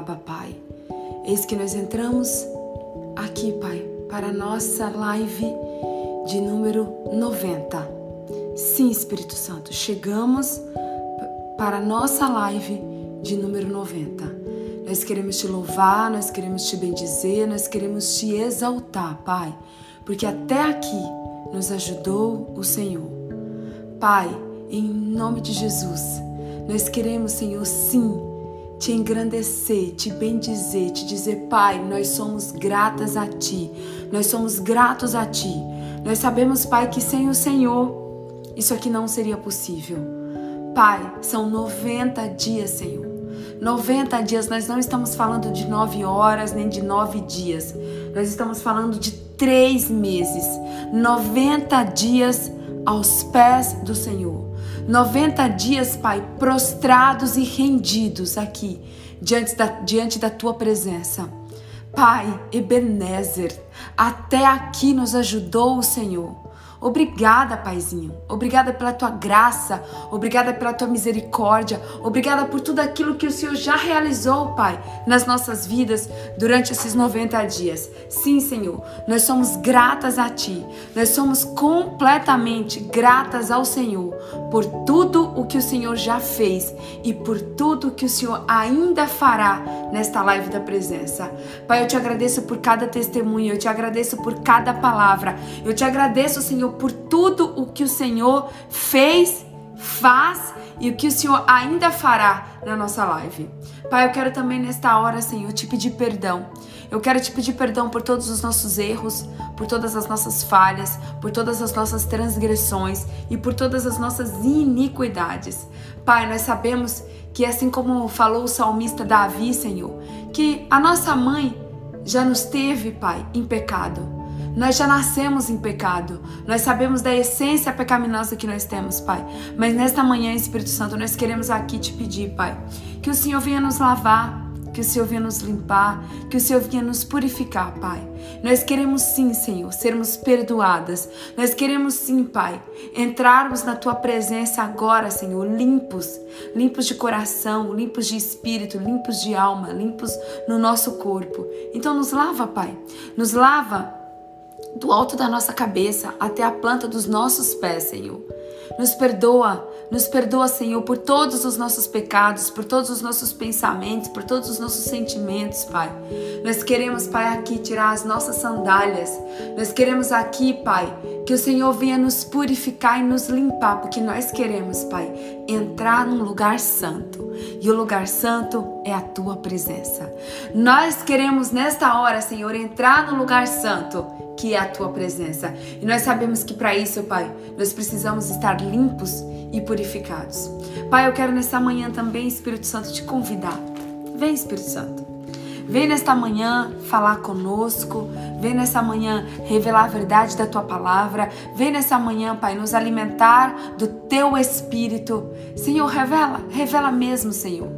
Abba Pai. Eis que nós entramos aqui, Pai, para a nossa live de número 90. Sim, Espírito Santo, chegamos para a nossa live de número 90. Nós queremos te louvar, nós queremos te bendizer, nós queremos te exaltar, Pai, porque até aqui nos ajudou o Senhor. Pai, em nome de Jesus, nós queremos, Senhor, sim, te engrandecer, te bendizer, te dizer, Pai, nós somos gratas a Ti, nós somos gratos a Ti. Nós sabemos, Pai, que sem o Senhor isso aqui não seria possível. Pai, são 90 dias, Senhor. 90 dias, nós não estamos falando de 9 horas nem de 9 dias. Nós estamos falando de 3 meses. 90 dias aos pés do Senhor. 90 dias, Pai, prostrados e rendidos aqui, diante da, diante da tua presença. Pai, Ebenezer, até aqui nos ajudou o Senhor. Obrigada, Paizinho. Obrigada pela tua graça. Obrigada pela tua misericórdia. Obrigada por tudo aquilo que o Senhor já realizou, Pai, nas nossas vidas durante esses 90 dias. Sim, Senhor, nós somos gratas a Ti. Nós somos completamente gratas ao Senhor por tudo o que o Senhor já fez e por tudo que o Senhor ainda fará nesta live da presença. Pai, eu te agradeço por cada testemunho. Eu te agradeço por cada palavra. Eu te agradeço, Senhor Por tudo o que o Senhor fez, faz e o que o Senhor ainda fará na nossa live. Pai, eu quero também nesta hora, Senhor, te pedir perdão. Eu quero te pedir perdão por todos os nossos erros, por todas as nossas falhas, por todas as nossas transgressões e por todas as nossas iniquidades. Pai, nós sabemos que assim como falou o salmista Davi, Senhor, que a nossa mãe já nos teve, Pai, em pecado. Nós já nascemos em pecado. Nós sabemos da essência pecaminosa que nós temos, Pai. Mas nesta manhã, Espírito Santo, nós queremos aqui te pedir, Pai, que o Senhor venha nos lavar, que o Senhor venha nos limpar, que o Senhor venha nos purificar, Pai. Nós queremos sim, Senhor, sermos perdoadas. Nós queremos sim, Pai, entrarmos na tua presença agora, Senhor, limpos, limpos de coração, limpos de espírito, limpos de alma, limpos no nosso corpo. Então nos lava, Pai. Nos lava do alto da nossa cabeça até a planta dos nossos pés, Senhor. Nos perdoa, nos perdoa, Senhor, por todos os nossos pecados, por todos os nossos pensamentos, por todos os nossos sentimentos, Pai. Nós queremos, Pai, aqui tirar as nossas sandálias. Nós queremos aqui, Pai, que o Senhor venha nos purificar e nos limpar, porque nós queremos, Pai, entrar num lugar santo. E o lugar santo é a tua presença. Nós queremos nesta hora, Senhor, entrar no lugar santo que é a tua presença. E nós sabemos que para isso, Pai, nós precisamos estar limpos e purificados. Pai, eu quero nessa manhã também, Espírito Santo, te convidar. Vem, Espírito Santo. Vem nesta manhã falar conosco, vem nessa manhã revelar a verdade da tua palavra, vem nessa manhã, Pai, nos alimentar do teu espírito. Senhor, revela, revela mesmo, Senhor.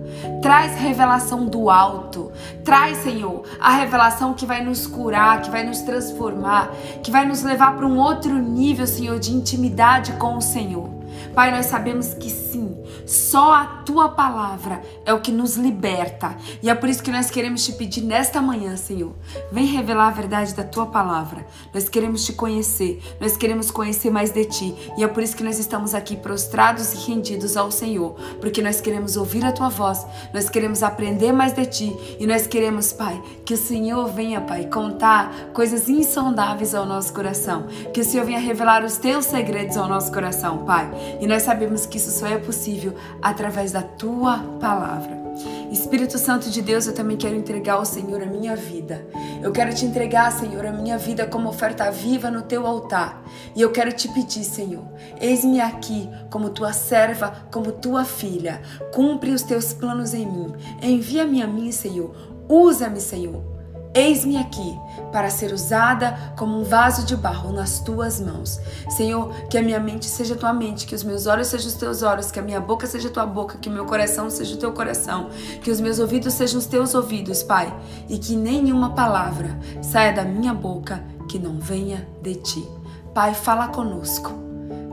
Traz revelação do alto, traz, Senhor, a revelação que vai nos curar, que vai nos transformar, que vai nos levar para um outro nível, Senhor, de intimidade com o Senhor. Pai, nós sabemos que sim, só a tua palavra é o que nos liberta. E é por isso que nós queremos te pedir nesta manhã, Senhor. Vem revelar a verdade da tua palavra. Nós queremos te conhecer, nós queremos conhecer mais de ti. E é por isso que nós estamos aqui prostrados e rendidos ao Senhor, porque nós queremos ouvir a tua voz, nós queremos aprender mais de ti e nós queremos, Pai, que o Senhor venha, Pai, contar coisas insondáveis ao nosso coração, que o Senhor venha revelar os teus segredos ao nosso coração, Pai. E nós sabemos que isso só é possível através da tua palavra. Espírito Santo de Deus, eu também quero entregar ao Senhor a minha vida. Eu quero te entregar, Senhor, a minha vida como oferta viva no teu altar. E eu quero te pedir, Senhor, eis-me aqui como tua serva, como tua filha. Cumpre os teus planos em mim. Envia-me a mim, Senhor. Usa-me, Senhor. Eis-me aqui para ser usada como um vaso de barro nas tuas mãos. Senhor, que a minha mente seja tua mente, que os meus olhos sejam os teus olhos, que a minha boca seja tua boca, que o meu coração seja o teu coração, que os meus ouvidos sejam os teus ouvidos, Pai, e que nenhuma palavra saia da minha boca que não venha de ti. Pai, fala conosco.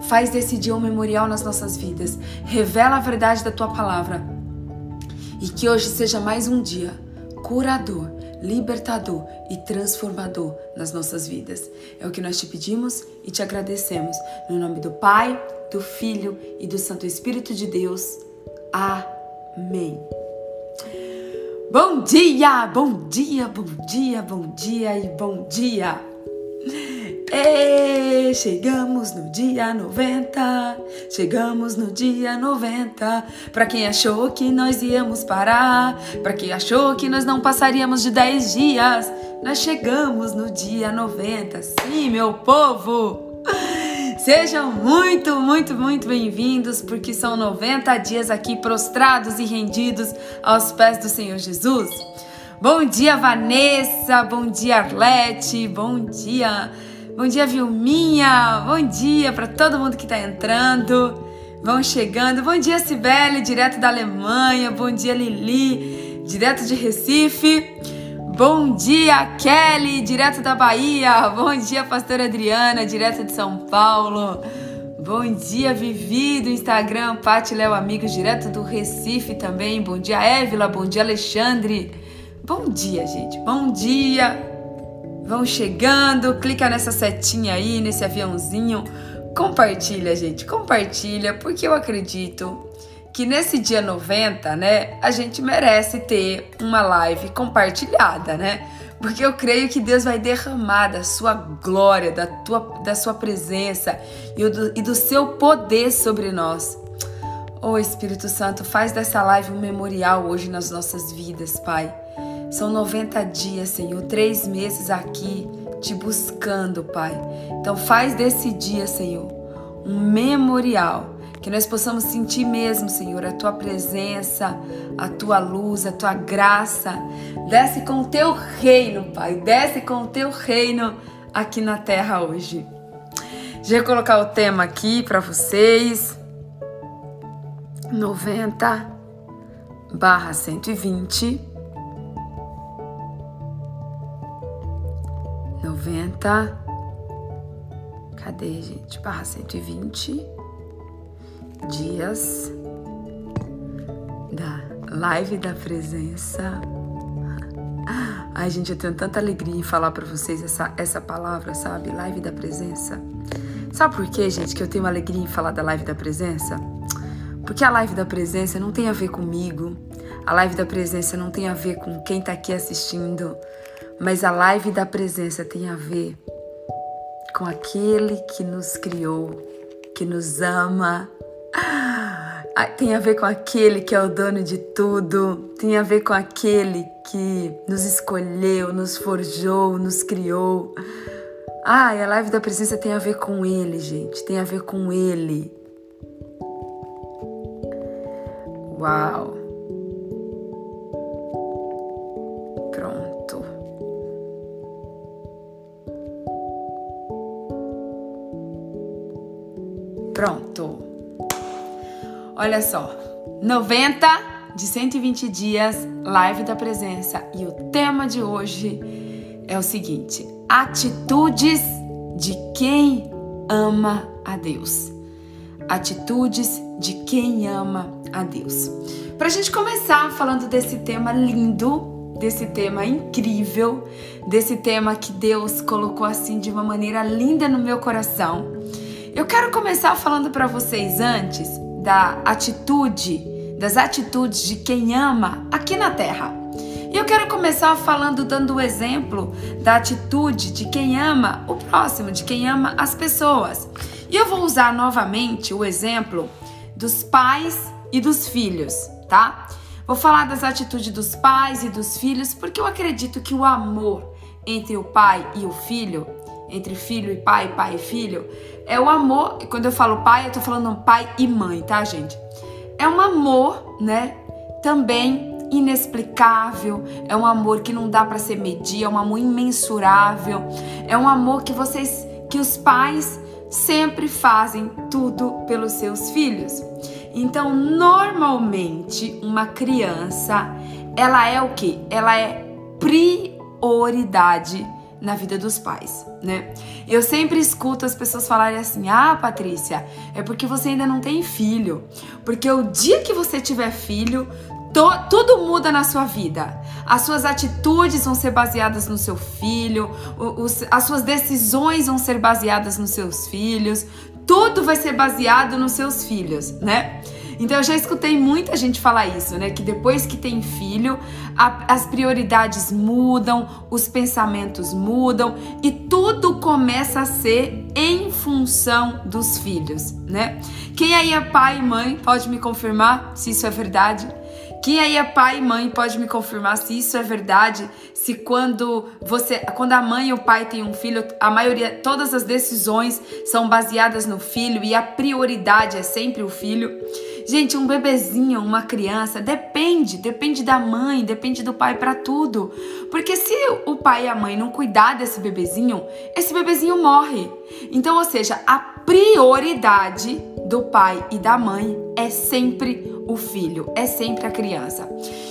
Faz desse dia um memorial nas nossas vidas. Revela a verdade da tua palavra. E que hoje seja mais um dia curador libertador e transformador nas nossas vidas. É o que nós te pedimos e te agradecemos. No nome do Pai, do Filho e do Santo Espírito de Deus. Amém. Bom dia, bom dia, bom dia, bom dia e bom dia. E chegamos no dia 90, chegamos no dia 90. Para quem achou que nós íamos parar, para quem achou que nós não passaríamos de 10 dias, nós chegamos no dia 90. Sim, meu povo! Sejam muito, muito, muito bem-vindos, porque são 90 dias aqui prostrados e rendidos aos pés do Senhor Jesus. Bom dia, Vanessa. Bom dia, Arlete. Bom dia, Bom dia, Vilminha. Bom dia para todo mundo que está entrando. Vão chegando. Bom dia, Cibele, direto da Alemanha. Bom dia, Lili, direto de Recife. Bom dia, Kelly, direto da Bahia. Bom dia, Pastora Adriana, direto de São Paulo. Bom dia, Vivi, do Instagram. Pati Léo Amigos, direto do Recife também. Bom dia, Évila. Bom dia, Alexandre. Bom dia, gente. Bom dia. Vão chegando, clica nessa setinha aí, nesse aviãozinho. Compartilha, gente, compartilha, porque eu acredito que nesse dia 90, né, a gente merece ter uma live compartilhada, né? Porque eu creio que Deus vai derramar da sua glória, da, tua, da sua presença e do, e do seu poder sobre nós. Ô oh, Espírito Santo, faz dessa live um memorial hoje nas nossas vidas, Pai. São 90 dias, Senhor, três meses aqui te buscando, Pai. Então faz desse dia, Senhor, um memorial. Que nós possamos sentir mesmo, Senhor, a tua presença, a tua luz, a tua graça. Desce com o teu reino, Pai. Desce com o teu reino aqui na terra hoje. Já vou colocar o tema aqui para vocês. 90 barra 120 90. Cadê, gente? Barra 120 dias da live da presença. Ai, gente, eu tenho tanta alegria em falar para vocês essa, essa palavra, sabe? Live da presença. Sabe por quê, gente, que eu tenho alegria em falar da live da presença? Porque a live da presença não tem a ver comigo. A live da presença não tem a ver com quem tá aqui assistindo. Mas a live da presença tem a ver com aquele que nos criou, que nos ama. Ah, tem a ver com aquele que é o dono de tudo. Tem a ver com aquele que nos escolheu, nos forjou, nos criou. Ah, e a live da presença tem a ver com ele, gente. Tem a ver com ele. Uau! Pronto. Olha só, 90 de 120 dias, live da presença. E o tema de hoje é o seguinte: atitudes de quem ama a Deus. Atitudes de quem ama a Deus. Para a gente começar falando desse tema lindo, desse tema incrível, desse tema que Deus colocou assim de uma maneira linda no meu coração. Eu quero começar falando para vocês antes da atitude, das atitudes de quem ama aqui na Terra. E eu quero começar falando, dando o exemplo da atitude de quem ama o próximo, de quem ama as pessoas. E eu vou usar novamente o exemplo dos pais e dos filhos, tá? Vou falar das atitudes dos pais e dos filhos, porque eu acredito que o amor entre o pai e o filho, entre filho e pai, pai e filho, é o amor. Quando eu falo pai, eu tô falando pai e mãe, tá, gente? É um amor, né? Também inexplicável, é um amor que não dá para ser medir, é um amor imensurável, é um amor que vocês, que os pais sempre fazem tudo pelos seus filhos. Então, normalmente, uma criança, ela é o que? Ela é prioridade na vida dos pais, né? Eu sempre escuto as pessoas falarem assim: "Ah, Patrícia, é porque você ainda não tem filho. Porque o dia que você tiver filho, to, tudo muda na sua vida. As suas atitudes vão ser baseadas no seu filho, os, as suas decisões vão ser baseadas nos seus filhos, tudo vai ser baseado nos seus filhos, né? Então eu já escutei muita gente falar isso, né? Que depois que tem filho, a, as prioridades mudam, os pensamentos mudam e tudo começa a ser em função dos filhos, né? Quem aí é pai e mãe pode me confirmar se isso é verdade? Quem aí é pai e mãe pode me confirmar se isso é verdade, se quando você, quando a mãe e o pai têm um filho, a maioria, todas as decisões são baseadas no filho e a prioridade é sempre o filho. Gente, um bebezinho, uma criança, depende, depende da mãe, depende do pai para tudo. Porque se o pai e a mãe não cuidar desse bebezinho, esse bebezinho morre. Então, ou seja, a prioridade do pai e da mãe é sempre o filho, é sempre a criança.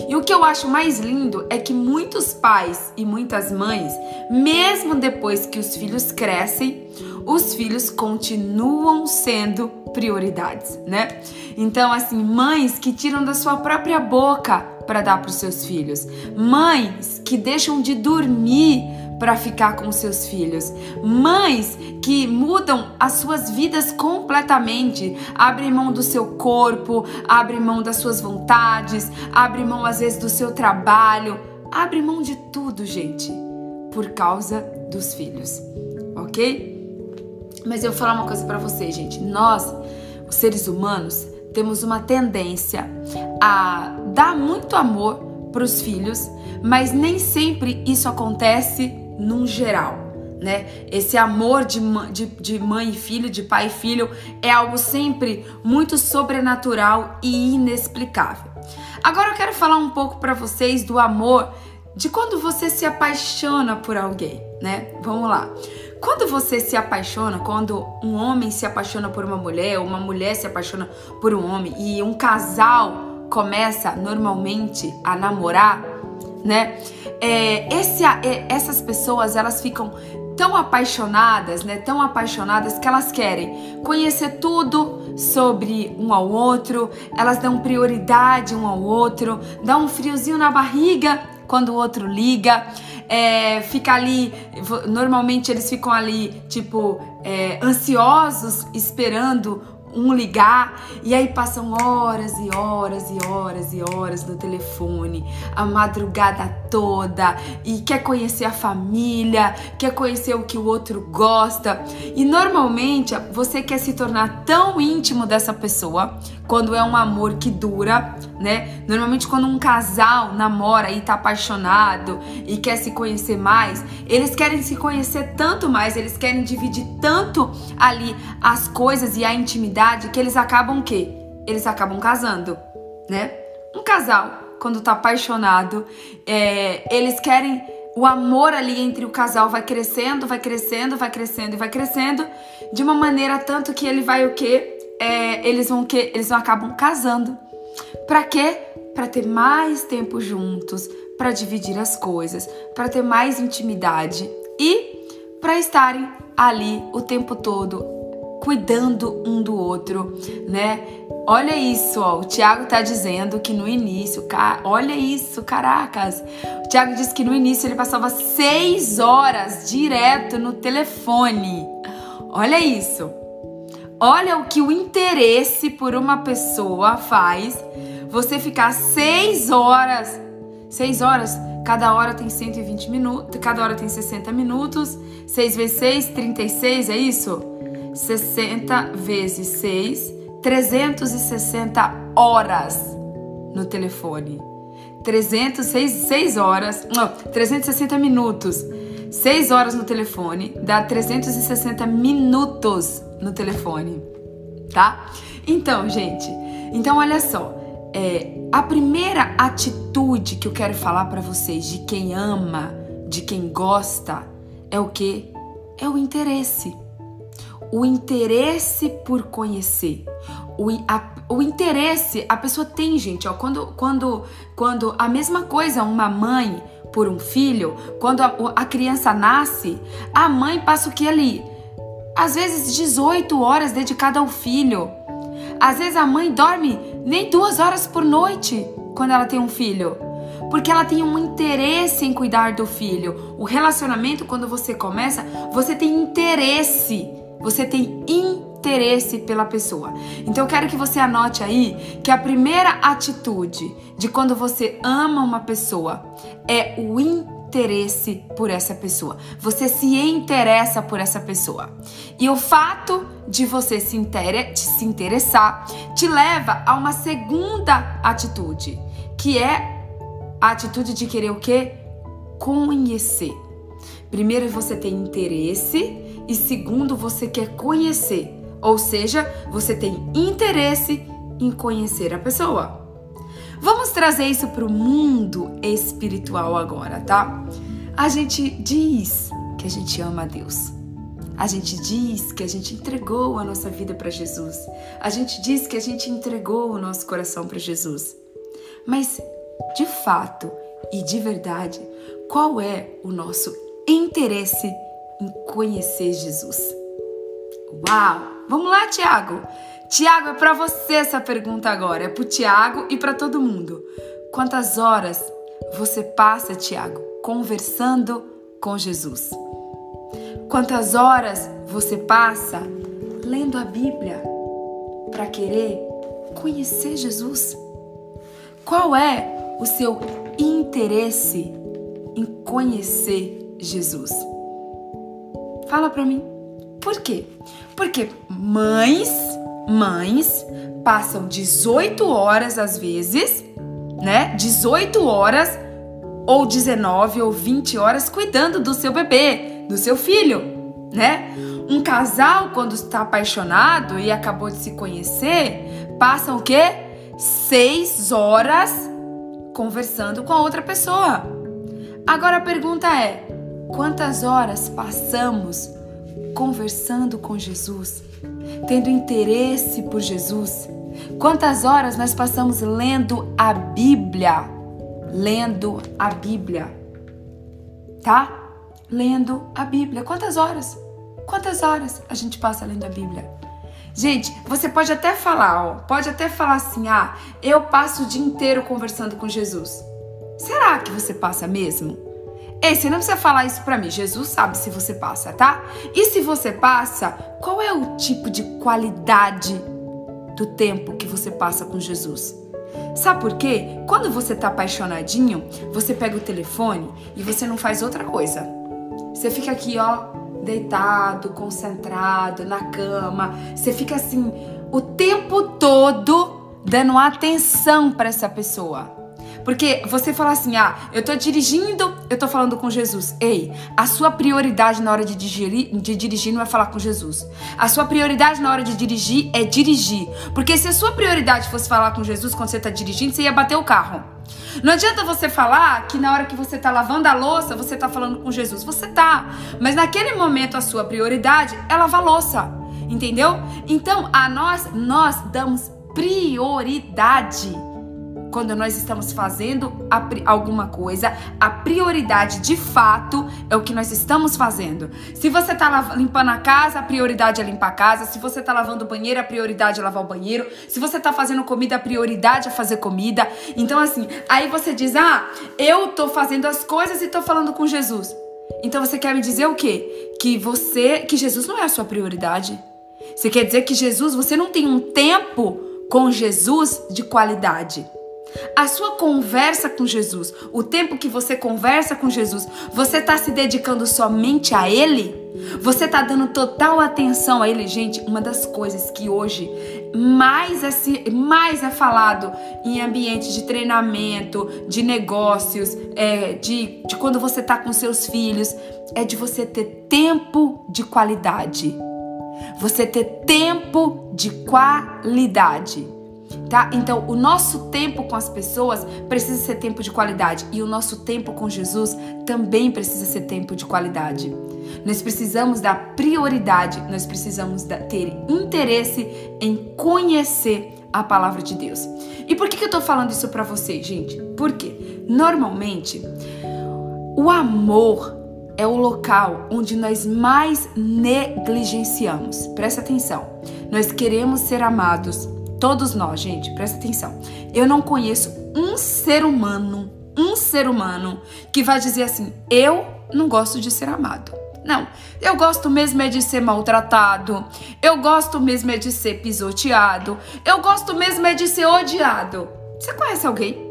E o que eu acho mais lindo é que muitos pais e muitas mães, mesmo depois que os filhos crescem, os filhos continuam sendo prioridades, né? Então, assim, mães que tiram da sua própria boca para dar para os seus filhos, mães que deixam de dormir para ficar com seus filhos. Mães que mudam as suas vidas completamente, abrem mão do seu corpo, abrem mão das suas vontades, abrem mão às vezes do seu trabalho, abrem mão de tudo, gente, por causa dos filhos. OK? Mas eu vou falar uma coisa para você, gente. Nós, os seres humanos, temos uma tendência a dar muito amor para os filhos, mas nem sempre isso acontece num geral. Né? Esse amor de, de, de mãe e filho, de pai e filho, é algo sempre muito sobrenatural e inexplicável. Agora eu quero falar um pouco para vocês do amor de quando você se apaixona por alguém, né? Vamos lá. Quando você se apaixona, quando um homem se apaixona por uma mulher, uma mulher se apaixona por um homem e um casal começa normalmente a namorar, né? É, esse, é, essas pessoas elas ficam tão apaixonadas, né? Tão apaixonadas que elas querem conhecer tudo sobre um ao outro, elas dão prioridade um ao outro, dá um friozinho na barriga quando o outro liga, é, fica ali. Normalmente eles ficam ali, tipo, é, ansiosos, esperando um ligar e aí passam horas e horas e horas e horas no telefone, a madrugada toda e quer conhecer a família, quer conhecer o que o outro gosta. E normalmente você quer se tornar tão íntimo dessa pessoa quando é um amor que dura, né? Normalmente quando um casal namora e tá apaixonado e quer se conhecer mais, eles querem se conhecer tanto mais, eles querem dividir tanto ali as coisas e a intimidade que eles acabam o quê? Eles acabam casando, né? Um casal, quando tá apaixonado, é, eles querem o amor ali entre o casal vai crescendo, vai crescendo, vai crescendo e vai crescendo de uma maneira tanto que ele vai o quê? É, eles vão que eles vão acabam casando. Para quê? Para ter mais tempo juntos, para dividir as coisas, para ter mais intimidade e para estarem ali o tempo todo cuidando um do outro, né? Olha isso, ó. O Tiago tá dizendo que no início, olha isso, caracas. O Tiago disse que no início ele passava seis horas direto no telefone. Olha isso. Olha o que o interesse por uma pessoa faz você ficar seis horas. Seis horas, cada hora tem 120 minutos, cada hora tem 60 minutos. 6 vezes 6, 36, é isso? 60 vezes 6, 360 horas no telefone. 306 6 horas, não, 360 minutos. 6 horas no telefone dá 360 minutos no telefone, tá? Então, gente, então olha só, é, a primeira atitude que eu quero falar para vocês de quem ama, de quem gosta, é o que? É o interesse. O interesse por conhecer. O, a, o interesse, a pessoa tem, gente, ó, quando, quando, quando a mesma coisa uma mãe por um filho, quando a, a criança nasce, a mãe passa o que ali? Às vezes 18 horas dedicada ao filho. Às vezes a mãe dorme nem duas horas por noite quando ela tem um filho. Porque ela tem um interesse em cuidar do filho. O relacionamento, quando você começa, você tem interesse. Você tem interesse interesse pela pessoa. Então eu quero que você anote aí que a primeira atitude de quando você ama uma pessoa é o interesse por essa pessoa. Você se interessa por essa pessoa. E o fato de você se, inter se interessar te leva a uma segunda atitude, que é a atitude de querer o quê? Conhecer. Primeiro você tem interesse e segundo você quer conhecer. Ou seja, você tem interesse em conhecer a pessoa. Vamos trazer isso para o mundo espiritual agora, tá? A gente diz que a gente ama a Deus. A gente diz que a gente entregou a nossa vida para Jesus. A gente diz que a gente entregou o nosso coração para Jesus. Mas, de fato e de verdade, qual é o nosso interesse em conhecer Jesus? Uau! Vamos lá, Tiago. Tiago, é para você essa pergunta agora. É para Tiago e para todo mundo. Quantas horas você passa, Tiago, conversando com Jesus? Quantas horas você passa lendo a Bíblia para querer conhecer Jesus? Qual é o seu interesse em conhecer Jesus? Fala para mim. Por quê? Porque mães, mães passam 18 horas às vezes, né? 18 horas ou 19 ou 20 horas cuidando do seu bebê, do seu filho, né? Um casal quando está apaixonado e acabou de se conhecer, passam o quê? Seis horas conversando com a outra pessoa. Agora a pergunta é: quantas horas passamos conversando com Jesus, tendo interesse por Jesus. Quantas horas nós passamos lendo a Bíblia? Lendo a Bíblia. Tá? Lendo a Bíblia. Quantas horas? Quantas horas a gente passa lendo a Bíblia? Gente, você pode até falar, ó, pode até falar assim: "Ah, eu passo o dia inteiro conversando com Jesus". Será que você passa mesmo? Ei, você não precisa falar isso para mim. Jesus sabe se você passa, tá? E se você passa, qual é o tipo de qualidade do tempo que você passa com Jesus? Sabe por quê? Quando você tá apaixonadinho, você pega o telefone e você não faz outra coisa. Você fica aqui, ó, deitado, concentrado na cama. Você fica assim o tempo todo dando atenção para essa pessoa. Porque você fala assim: ah, eu tô dirigindo, eu tô falando com Jesus. Ei, a sua prioridade na hora de dirigir, de dirigir não é falar com Jesus. A sua prioridade na hora de dirigir é dirigir. Porque se a sua prioridade fosse falar com Jesus quando você tá dirigindo, você ia bater o carro. Não adianta você falar que na hora que você tá lavando a louça, você tá falando com Jesus. Você tá. Mas naquele momento a sua prioridade é lavar louça. Entendeu? Então, a nós, nós damos prioridade quando nós estamos fazendo alguma coisa, a prioridade de fato é o que nós estamos fazendo. Se você está limpando a casa, a prioridade é limpar a casa. Se você está lavando o banheiro, a prioridade é lavar o banheiro. Se você está fazendo comida, a prioridade é fazer comida. Então, assim, aí você diz: Ah, eu tô fazendo as coisas e tô falando com Jesus. Então você quer me dizer o quê? Que você, que Jesus não é a sua prioridade. Você quer dizer que Jesus, você não tem um tempo com Jesus de qualidade. A sua conversa com Jesus, o tempo que você conversa com Jesus, você está se dedicando somente a Ele? Você está dando total atenção a ele, gente. Uma das coisas que hoje mais é, mais é falado em ambiente de treinamento, de negócios, é, de, de quando você está com seus filhos, é de você ter tempo de qualidade. Você ter tempo de qualidade tá? Então, o nosso tempo com as pessoas precisa ser tempo de qualidade e o nosso tempo com Jesus também precisa ser tempo de qualidade. Nós precisamos dar prioridade, nós precisamos ter interesse em conhecer a palavra de Deus. E por que, que eu tô falando isso para vocês, gente? Porque normalmente o amor é o local onde nós mais negligenciamos. Presta atenção. Nós queremos ser amados, Todos nós, gente, presta atenção. Eu não conheço um ser humano, um ser humano que vai dizer assim: eu não gosto de ser amado. Não, eu gosto mesmo é de ser maltratado, eu gosto mesmo é de ser pisoteado, eu gosto mesmo é de ser odiado. Você conhece alguém?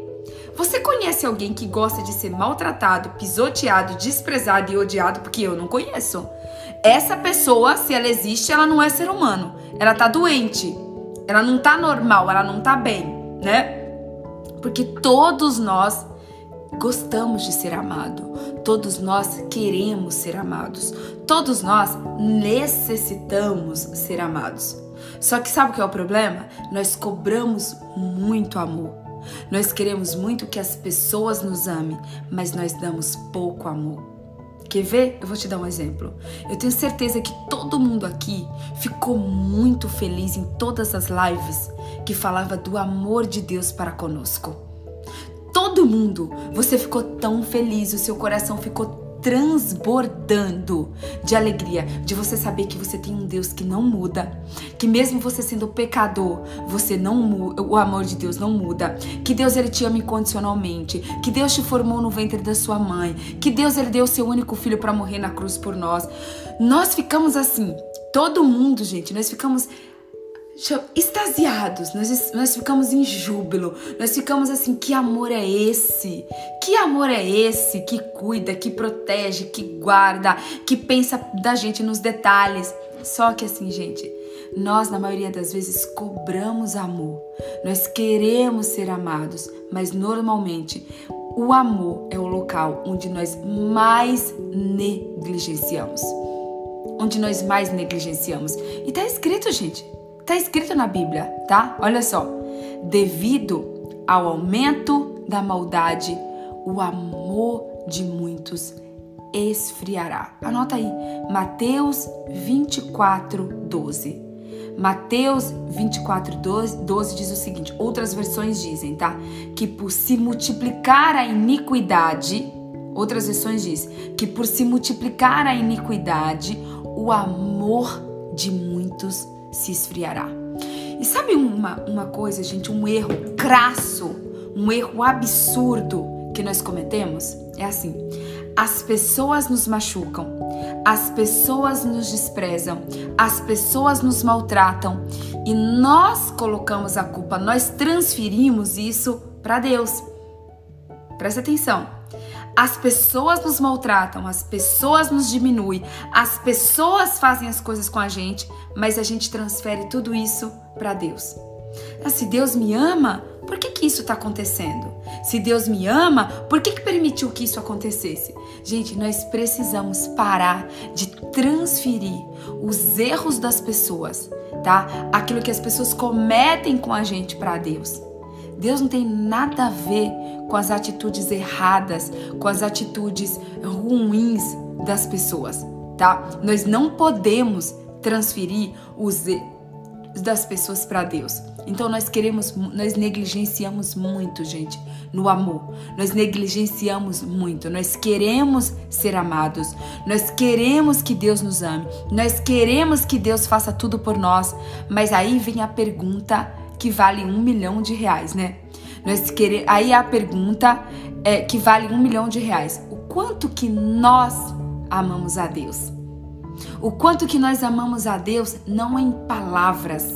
Você conhece alguém que gosta de ser maltratado, pisoteado, desprezado e odiado? Porque eu não conheço. Essa pessoa, se ela existe, ela não é ser humano. Ela tá doente. Ela não tá normal, ela não tá bem, né? Porque todos nós gostamos de ser amado. Todos nós queremos ser amados. Todos nós necessitamos ser amados. Só que sabe o que é o problema? Nós cobramos muito amor. Nós queremos muito que as pessoas nos amem, mas nós damos pouco amor. Quer ver? Eu vou te dar um exemplo. Eu tenho certeza que todo mundo aqui ficou muito feliz em todas as lives que falava do amor de Deus para conosco. Todo mundo, você ficou tão feliz, o seu coração ficou transbordando de alegria, de você saber que você tem um Deus que não muda, que mesmo você sendo pecador, você não o amor de Deus não muda, que Deus ele te ama incondicionalmente, que Deus te formou no ventre da sua mãe, que Deus ele deu o seu único filho para morrer na cruz por nós. Nós ficamos assim, todo mundo, gente, nós ficamos extasiados, nós, nós ficamos em júbilo, nós ficamos assim: que amor é esse? Que amor é esse que cuida, que protege, que guarda, que pensa da gente nos detalhes? Só que assim, gente, nós na maioria das vezes cobramos amor, nós queremos ser amados, mas normalmente o amor é o local onde nós mais negligenciamos. Onde nós mais negligenciamos. E tá escrito, gente, Está escrito na Bíblia, tá? Olha só. Devido ao aumento da maldade, o amor de muitos esfriará. Anota aí. Mateus 24, 12. Mateus 24, 12, 12 diz o seguinte: outras versões dizem, tá? Que por se multiplicar a iniquidade, outras versões diz que por se multiplicar a iniquidade, o amor de muitos se esfriará. E sabe uma, uma coisa, gente, um erro crasso, um erro absurdo que nós cometemos? É assim: as pessoas nos machucam, as pessoas nos desprezam, as pessoas nos maltratam e nós colocamos a culpa, nós transferimos isso para Deus. Presta atenção. As pessoas nos maltratam, as pessoas nos diminuem, as pessoas fazem as coisas com a gente, mas a gente transfere tudo isso para Deus. Ah, se Deus me ama, por que, que isso está acontecendo? Se Deus me ama, por que, que permitiu que isso acontecesse? Gente, nós precisamos parar de transferir os erros das pessoas, tá? Aquilo que as pessoas cometem com a gente para Deus. Deus não tem nada a ver com as atitudes erradas, com as atitudes ruins das pessoas, tá? Nós não podemos transferir os das pessoas para Deus. Então nós queremos, nós negligenciamos muito, gente, no amor. Nós negligenciamos muito. Nós queremos ser amados. Nós queremos que Deus nos ame. Nós queremos que Deus faça tudo por nós. Mas aí vem a pergunta que vale um milhão de reais, né? Nós querer, aí a pergunta é que vale um milhão de reais. O quanto que nós amamos a Deus? O quanto que nós amamos a Deus não em palavras,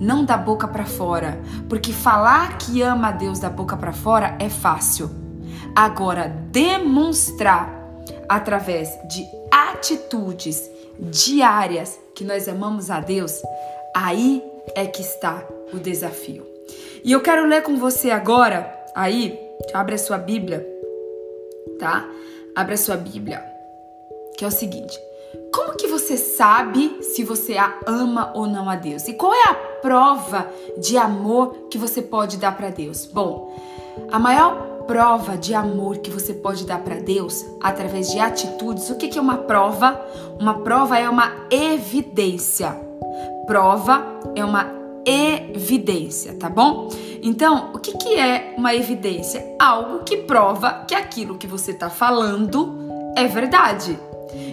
não da boca para fora, porque falar que ama a Deus da boca para fora é fácil. Agora demonstrar através de atitudes diárias que nós amamos a Deus, aí é que está o desafio. E eu quero ler com você agora, aí, abre a sua Bíblia, tá? Abre a sua Bíblia, que é o seguinte: como que você sabe se você ama ou não a Deus? E qual é a prova de amor que você pode dar para Deus? Bom, a maior prova de amor que você pode dar para Deus através de atitudes. O que, é uma prova? Uma prova é uma evidência. Prova é uma evidência, tá bom? Então, o que, que é uma evidência? Algo que prova que aquilo que você está falando é verdade.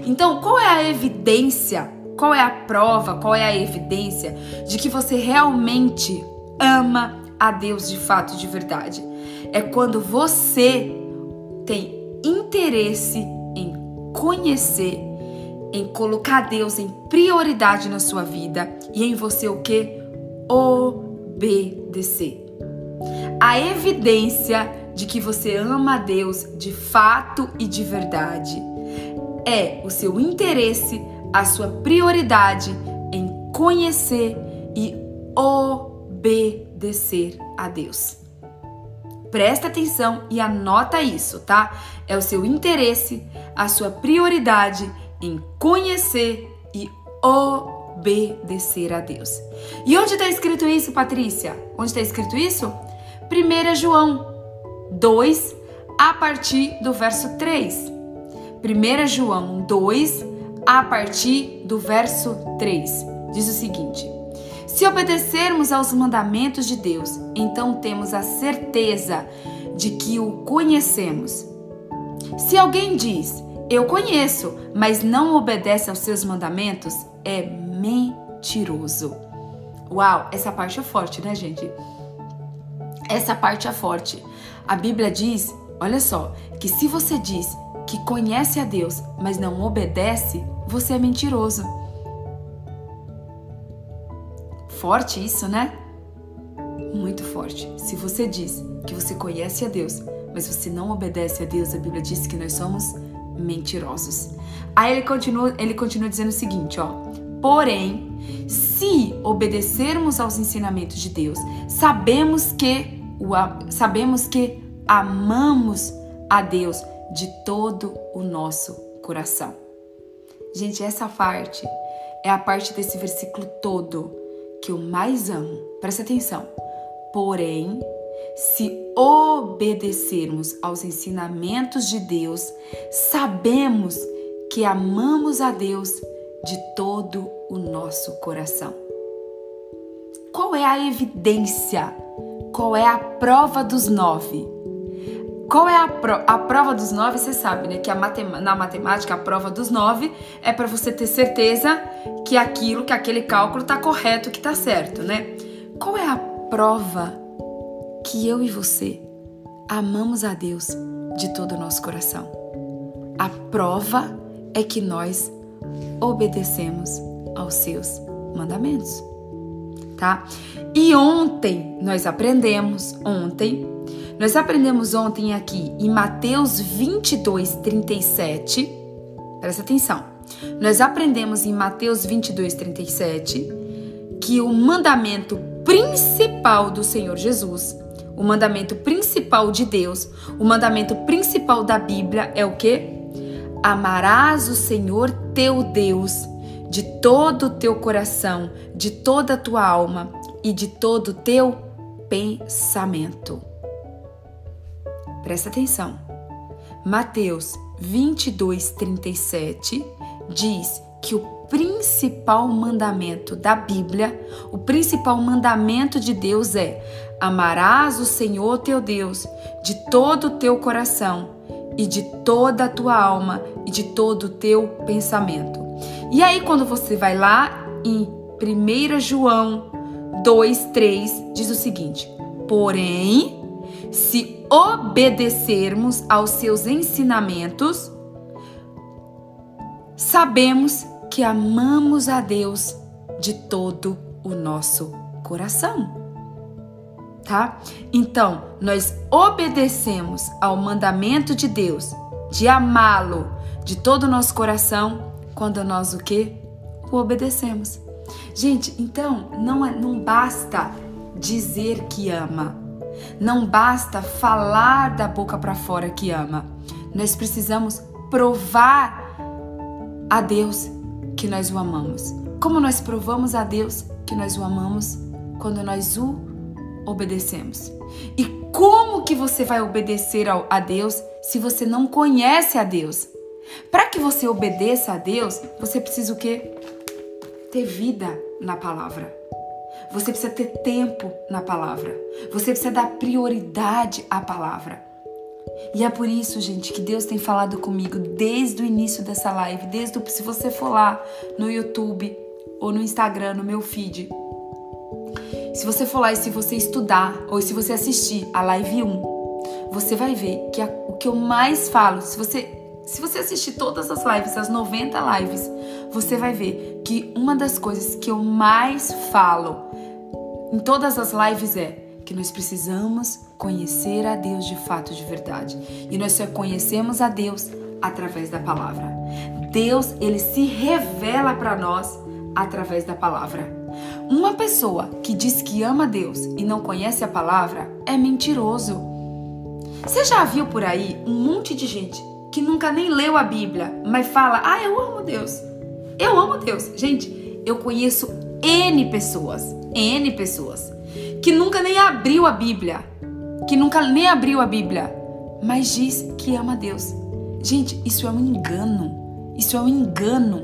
Então, qual é a evidência? Qual é a prova? Qual é a evidência de que você realmente ama a Deus de fato, de verdade? é quando você tem interesse em conhecer, em colocar Deus em prioridade na sua vida e em você o que? Obedecer. A evidência de que você ama a Deus de fato e de verdade é o seu interesse, a sua prioridade em conhecer e obedecer a Deus. Presta atenção e anota isso, tá? É o seu interesse, a sua prioridade em conhecer e obedecer a Deus. E onde está escrito isso, Patrícia? Onde está escrito isso? 1 João 2, a partir do verso 3. 1 João 2, a partir do verso 3. Diz o seguinte: se obedecermos aos mandamentos de Deus, então temos a certeza de que o conhecemos. Se alguém diz, eu conheço, mas não obedece aos seus mandamentos, é mentiroso. Uau, essa parte é forte, né, gente? Essa parte é forte. A Bíblia diz, olha só, que se você diz que conhece a Deus, mas não obedece, você é mentiroso. Forte isso, né? Muito forte. Se você diz que você conhece a Deus, mas você não obedece a Deus, a Bíblia diz que nós somos mentirosos. Aí ele continua, ele continua dizendo o seguinte, ó: Porém, se obedecermos aos ensinamentos de Deus, sabemos que o, sabemos que amamos a Deus de todo o nosso coração. Gente, essa parte é a parte desse versículo todo que eu mais amo. Presta atenção. Porém, se obedecermos aos ensinamentos de Deus, sabemos que amamos a Deus de todo o nosso coração. Qual é a evidência? Qual é a prova dos nove? Qual é a, pro a prova dos nove? Você sabe, né? Que matem na matemática, a prova dos nove é para você ter certeza que aquilo, que aquele cálculo está correto, que está certo, né? Qual é a prova que eu e você amamos a Deus de todo o nosso coração? A prova é que nós obedecemos aos seus mandamentos, tá? E ontem nós aprendemos, ontem nós aprendemos ontem aqui em Mateus 22, 37. Presta atenção. Nós aprendemos em Mateus 22, 37 que o mandamento principal do Senhor Jesus, o mandamento principal de Deus, o mandamento principal da Bíblia é o que? Amarás o Senhor teu Deus de todo o teu coração, de toda a tua alma e de todo o teu pensamento. Presta atenção. Mateus 22, 37 diz que o principal mandamento da Bíblia, o principal mandamento de Deus é: amarás o Senhor teu Deus de todo o teu coração e de toda a tua alma e de todo o teu pensamento. E aí, quando você vai lá em 1 João 2, 3, diz o seguinte: Porém, se obedecermos aos seus ensinamentos, sabemos que amamos a Deus de todo o nosso coração. Tá? Então, nós obedecemos ao mandamento de Deus de amá-lo de todo o nosso coração quando nós o quê? O obedecemos. Gente, então não, é, não basta dizer que ama. Não basta falar da boca para fora que ama. Nós precisamos provar a Deus que nós o amamos. Como nós provamos a Deus que nós o amamos? Quando nós o obedecemos. E como que você vai obedecer a Deus se você não conhece a Deus? Para que você obedeça a Deus, você precisa o quê? Ter vida na palavra. Você precisa ter tempo na palavra. Você precisa dar prioridade à palavra. E é por isso, gente, que Deus tem falado comigo desde o início dessa live, desde o, se você for lá no YouTube ou no Instagram, no meu feed. Se você for lá e se você estudar ou se você assistir a live 1, você vai ver que a, o que eu mais falo, se você se você assistir todas as lives, as 90 lives, você vai ver que uma das coisas que eu mais falo em todas as lives é que nós precisamos conhecer a Deus de fato, de verdade. E nós só conhecemos a Deus através da palavra. Deus, ele se revela para nós através da palavra. Uma pessoa que diz que ama Deus e não conhece a palavra é mentiroso. Você já viu por aí um monte de gente que nunca nem leu a Bíblia, mas fala: "Ah, eu amo Deus". Eu amo Deus. Gente, eu conheço N pessoas, N pessoas que nunca nem abriu a Bíblia, que nunca nem abriu a Bíblia, mas diz que ama Deus. Gente, isso é um engano. Isso é um engano.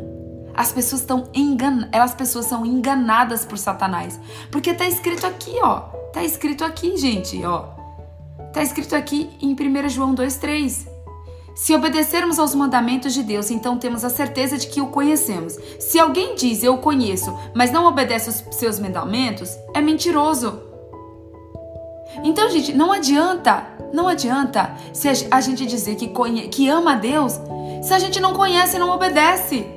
As pessoas estão enganadas, elas pessoas são enganadas por Satanás, porque tá escrito aqui, ó. Tá escrito aqui, gente, ó. Tá escrito aqui em 1 João 2:3. Se obedecermos aos mandamentos de Deus, então temos a certeza de que o conhecemos. Se alguém diz eu conheço, mas não obedece os seus mandamentos, é mentiroso. Então, gente, não adianta, não adianta se a gente dizer que, conhe que ama a Deus se a gente não conhece e não obedece.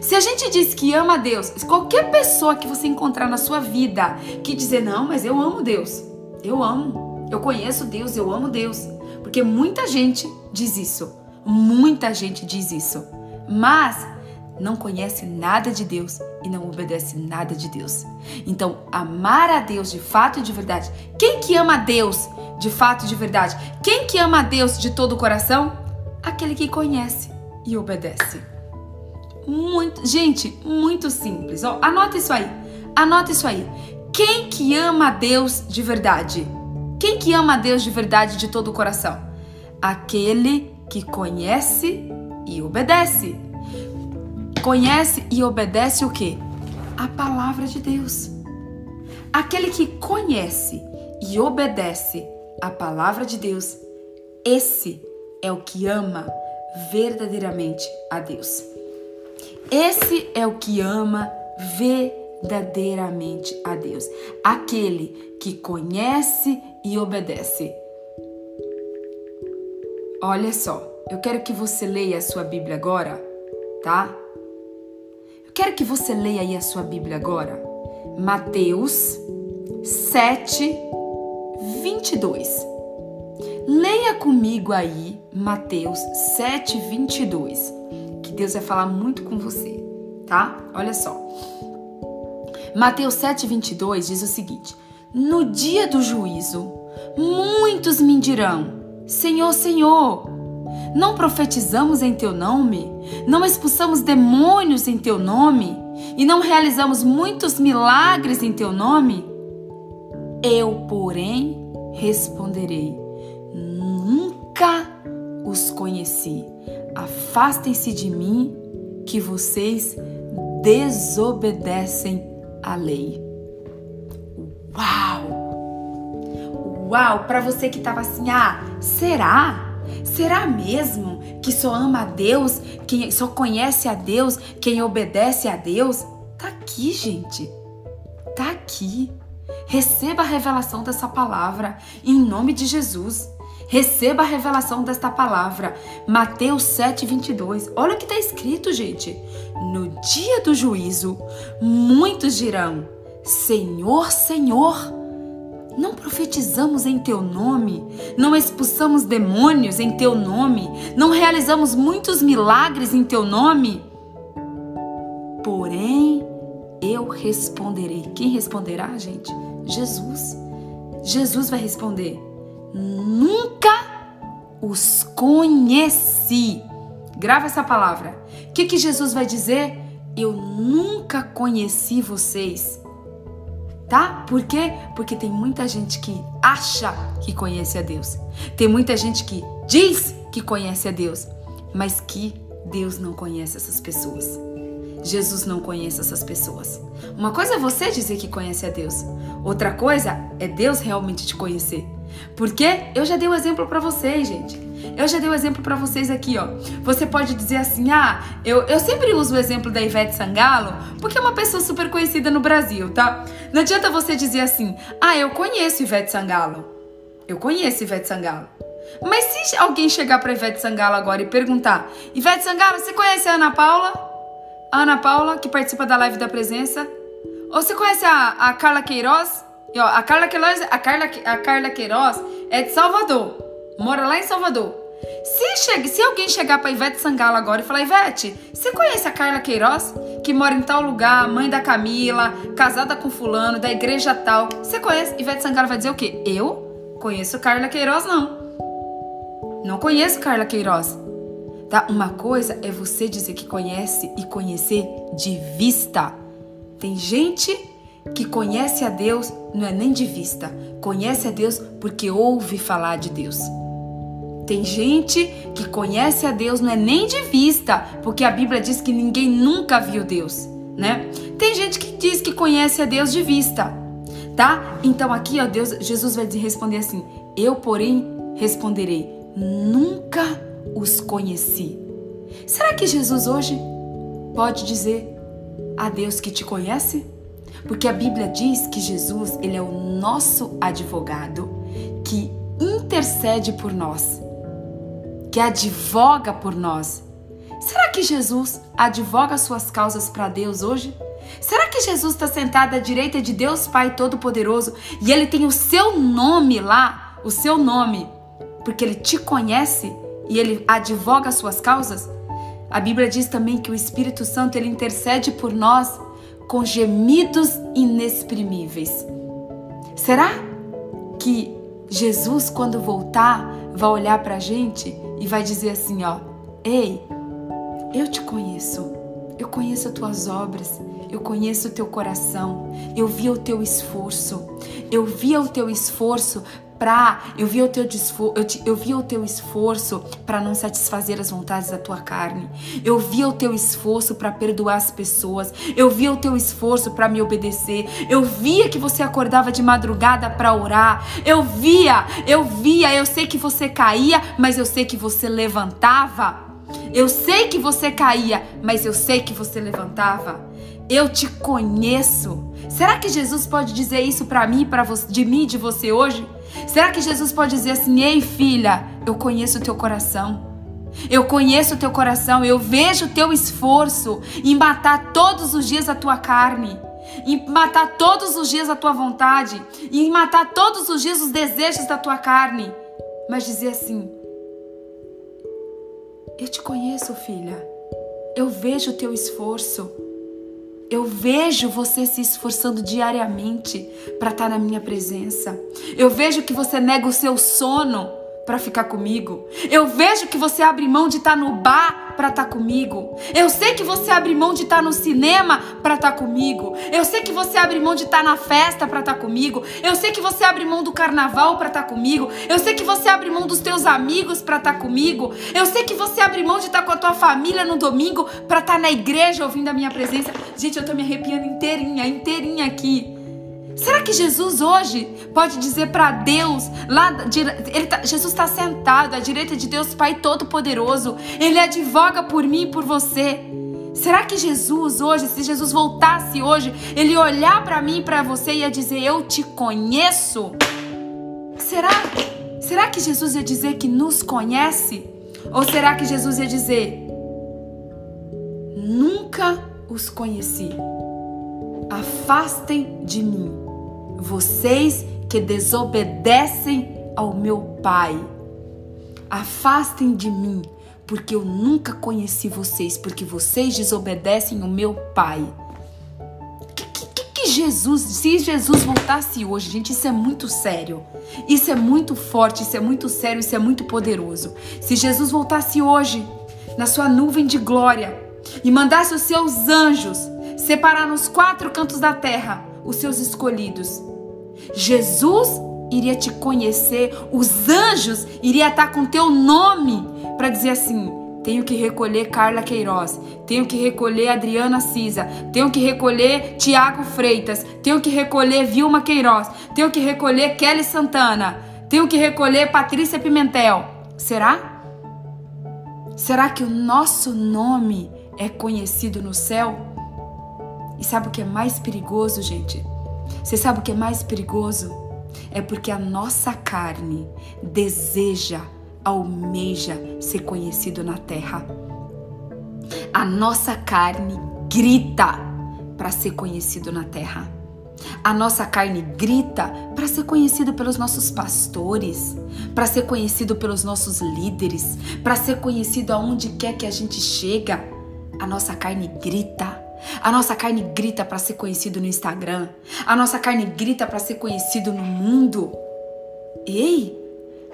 Se a gente diz que ama Deus, qualquer pessoa que você encontrar na sua vida que dizer, não, mas eu amo Deus, eu amo, eu conheço Deus, eu amo Deus. Porque muita gente diz isso. Muita gente diz isso. Mas não conhece nada de Deus e não obedece nada de Deus. Então, amar a Deus de fato e de verdade. Quem que ama a Deus de fato e de verdade? Quem que ama a Deus de todo o coração? Aquele que conhece e obedece. Muito, gente, muito simples. Ó, anota isso aí. Anota isso aí. Quem que ama a Deus de verdade? Quem que ama a Deus de verdade de todo o coração? Aquele que conhece e obedece. Conhece e obedece o que? A palavra de Deus. Aquele que conhece e obedece a palavra de Deus, esse é o que ama verdadeiramente a Deus. Esse é o que ama verdadeiramente a Deus. Aquele que conhece e obedece. Olha só, eu quero que você leia a sua Bíblia agora, tá? Eu quero que você leia aí a sua Bíblia agora. Mateus 7, 22. Leia comigo aí Mateus 7, 22. Que Deus vai falar muito com você, tá? Olha só. Mateus 7, 22 diz o seguinte: no dia do juízo, muitos me dirão: Senhor, Senhor, não profetizamos em teu nome? Não expulsamos demônios em teu nome? E não realizamos muitos milagres em teu nome? Eu, porém, responderei: Nunca os conheci. Afastem-se de mim, que vocês desobedecem à lei. Uau! Uau! Para você que estava assim, ah, será? Será mesmo que só ama a Deus, quem só conhece a Deus, quem obedece a Deus? Tá aqui, gente. Tá aqui. Receba a revelação dessa palavra em nome de Jesus. Receba a revelação desta palavra. Mateus 7, 22. Olha o que está escrito, gente. No dia do juízo, muitos dirão: Senhor, Senhor, não profetizamos em teu nome, não expulsamos demônios em teu nome, não realizamos muitos milagres em teu nome. porém eu responderei. Quem responderá, gente? Jesus. Jesus vai responder: Nunca os conheci. Grava essa palavra. O que, que Jesus vai dizer? Eu nunca conheci vocês. Tá? Por quê? Porque tem muita gente que acha que conhece a Deus. Tem muita gente que diz que conhece a Deus, mas que Deus não conhece essas pessoas. Jesus não conhece essas pessoas. Uma coisa é você dizer que conhece a Deus, outra coisa é Deus realmente te conhecer. Porque eu já dei o um exemplo para vocês, gente. Eu já dei o um exemplo para vocês aqui, ó. Você pode dizer assim: "Ah, eu, eu sempre uso o exemplo da Ivete Sangalo, porque é uma pessoa super conhecida no Brasil, tá? Não adianta você dizer assim: "Ah, eu conheço Ivete Sangalo". Eu conheço Ivete Sangalo. Mas se alguém chegar para Ivete Sangalo agora e perguntar: "Ivete Sangalo, você conhece a Ana Paula?" A Ana Paula, que participa da live da presença. Ou você conhece a, a Carla Queiroz? E, ó, a Carla Queiroz, a Carla, a Carla Queiroz é de Salvador. Mora lá em Salvador. Se, chega, se alguém chegar pra Ivete Sangalo agora e falar, Ivete, você conhece a Carla Queiroz? Que mora em tal lugar, mãe da Camila, casada com fulano, da igreja tal. Você conhece? Ivete Sangalo vai dizer o quê? Eu conheço Carla Queiroz, não. Não conheço Carla Queiroz. Tá? Uma coisa é você dizer que conhece e conhecer de vista. Tem gente que conhece a Deus não é nem de vista, conhece a Deus porque ouve falar de Deus. Tem gente que conhece a Deus não é nem de vista, porque a Bíblia diz que ninguém nunca viu Deus, né? Tem gente que diz que conhece a Deus de vista, tá? Então aqui, ó, Deus, Jesus vai responder assim: Eu, porém, responderei: Nunca os conheci. Será que Jesus hoje pode dizer a Deus que te conhece? Porque a Bíblia diz que Jesus, ele é o nosso advogado que intercede por nós, que advoga por nós. Será que Jesus advoga suas causas para Deus hoje? Será que Jesus está sentado à direita de Deus Pai Todo-Poderoso e ele tem o seu nome lá, o seu nome, porque ele te conhece e ele advoga suas causas? A Bíblia diz também que o Espírito Santo ele intercede por nós com gemidos inexprimíveis. Será que Jesus, quando voltar, vai olhar para a gente e vai dizer assim: ó, ei, eu te conheço, eu conheço as tuas obras, eu conheço o teu coração, eu vi o teu esforço, eu vi o teu esforço eu vi o teu eu, te, eu vi o teu esforço para não satisfazer as vontades da tua carne. Eu vi o teu esforço para perdoar as pessoas. Eu vi o teu esforço para me obedecer. Eu via que você acordava de madrugada para orar. Eu via, eu via, eu sei que você caía, mas eu sei que você levantava. Eu sei que você caía, mas eu sei que você levantava. Eu te conheço. Será que Jesus pode dizer isso para mim, para de mim, de você hoje? Será que Jesus pode dizer assim: "Ei, filha, eu conheço o teu coração. Eu conheço o teu coração, eu vejo o teu esforço em matar todos os dias a tua carne, em matar todos os dias a tua vontade, em matar todos os dias os desejos da tua carne". Mas dizer assim: "Eu te conheço, filha. Eu vejo o teu esforço. Eu vejo você se esforçando diariamente para estar tá na minha presença. Eu vejo que você nega o seu sono para ficar comigo. Eu vejo que você abre mão de estar tá no bar para estar tá comigo. Eu sei que você abre mão de estar no cinema para estar comigo. Eu sei que você abre mão de estar na festa para estar comigo. Eu sei que você abre mão do carnaval para estar comigo. Eu sei que você abre mão dos teus amigos para estar comigo. Eu sei que você abre mão de estar com a tua família no domingo para estar na igreja ouvindo a minha presença. Gente, eu tô me arrepiando inteirinha, inteirinha aqui. Será que Jesus hoje pode dizer para Deus, lá tá, Jesus está sentado à direita de Deus Pai Todo-Poderoso, ele advoga por mim e por você. Será que Jesus hoje, se Jesus voltasse hoje, ele olhar para mim e para você e ia dizer: Eu te conheço? Será? Será que Jesus ia dizer que nos conhece? Ou será que Jesus ia dizer: Nunca os conheci? Afastem de mim vocês que desobedecem ao meu Pai. Afastem de mim, porque eu nunca conheci vocês, porque vocês desobedecem o meu Pai. Que, Jesus, se Jesus voltasse hoje, gente, isso é muito sério. Isso é muito forte, isso é muito sério, isso é muito poderoso. Se Jesus voltasse hoje, na sua nuvem de glória, e mandasse os seus anjos separar nos quatro cantos da terra os seus escolhidos, Jesus iria te conhecer, os anjos iriam estar com teu nome para dizer assim: tenho que recolher Carla Queiroz, tenho que recolher Adriana Cisa, tenho que recolher Tiago Freitas, tenho que recolher Vilma Queiroz, tenho que recolher Kelly Santana, tenho que recolher Patrícia Pimentel. Será? Será que o nosso nome é conhecido no céu? E sabe o que é mais perigoso, gente? Você sabe o que é mais perigoso? É porque a nossa carne deseja, almeja ser conhecido na terra. A nossa carne grita para ser conhecido na terra. A nossa carne grita para ser conhecido pelos nossos pastores, para ser conhecido pelos nossos líderes, para ser conhecido aonde quer que a gente chega. A nossa carne grita. A nossa carne grita para ser conhecido no Instagram. A nossa carne grita para ser conhecido no mundo. Ei,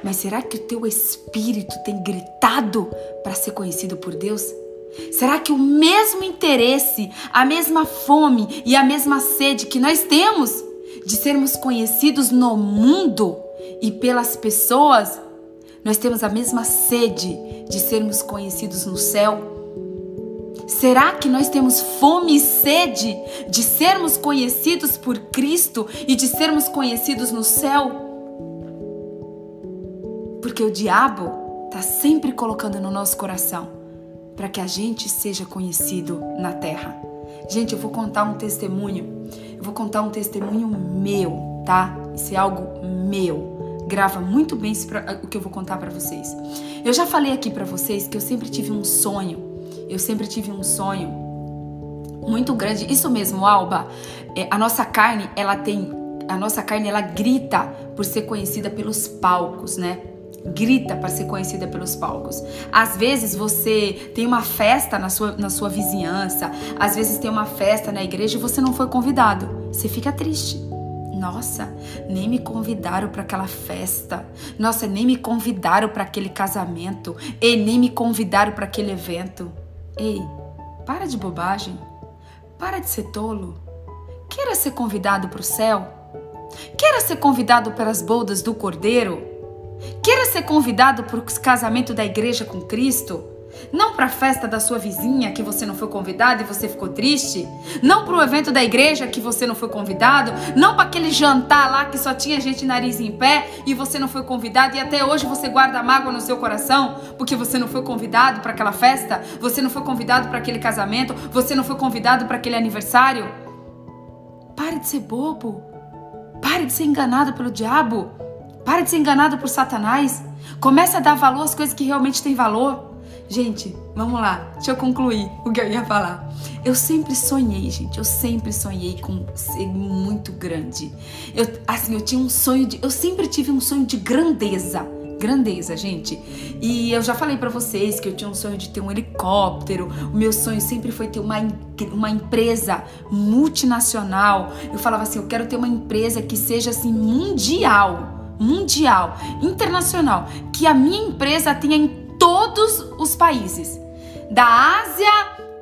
mas será que o teu espírito tem gritado para ser conhecido por Deus? Será que o mesmo interesse, a mesma fome e a mesma sede que nós temos de sermos conhecidos no mundo e pelas pessoas, nós temos a mesma sede de sermos conhecidos no céu? Será que nós temos fome e sede de sermos conhecidos por Cristo e de sermos conhecidos no céu? Porque o diabo está sempre colocando no nosso coração para que a gente seja conhecido na terra. Gente, eu vou contar um testemunho. Eu vou contar um testemunho meu, tá? Isso é algo meu. Grava muito bem o que eu vou contar para vocês. Eu já falei aqui para vocês que eu sempre tive um sonho eu sempre tive um sonho muito grande. Isso mesmo, Alba. É, a nossa carne, ela tem, a nossa carne, ela grita por ser conhecida pelos palcos, né? grita para ser conhecida pelos palcos. Às vezes você tem uma festa na sua, na sua vizinhança, às vezes tem uma festa na igreja e você não foi convidado. Você fica triste. Nossa, nem me convidaram para aquela festa. Nossa, nem me convidaram para aquele casamento. E nem me convidaram para aquele evento. Ei, para de bobagem. Para de ser tolo. Queira ser convidado para o céu. Queira ser convidado para as bodas do Cordeiro. Queira ser convidado para o casamento da igreja com Cristo. Não para a festa da sua vizinha que você não foi convidado e você ficou triste. Não para o evento da igreja que você não foi convidado. Não para aquele jantar lá que só tinha gente nariz em pé e você não foi convidado e até hoje você guarda mágoa no seu coração porque você não foi convidado para aquela festa. Você não foi convidado para aquele casamento. Você não foi convidado para aquele aniversário. Pare de ser bobo. Pare de ser enganado pelo diabo. Pare de ser enganado por Satanás. Comece a dar valor às coisas que realmente têm valor. Gente, vamos lá, deixa eu concluir o que eu ia falar. Eu sempre sonhei, gente, eu sempre sonhei com ser muito grande. Eu, assim, eu tinha um sonho de. Eu sempre tive um sonho de grandeza. Grandeza, gente. E eu já falei para vocês que eu tinha um sonho de ter um helicóptero. O meu sonho sempre foi ter uma, uma empresa multinacional. Eu falava assim: eu quero ter uma empresa que seja assim mundial mundial, internacional, que a minha empresa tenha todos os países, da Ásia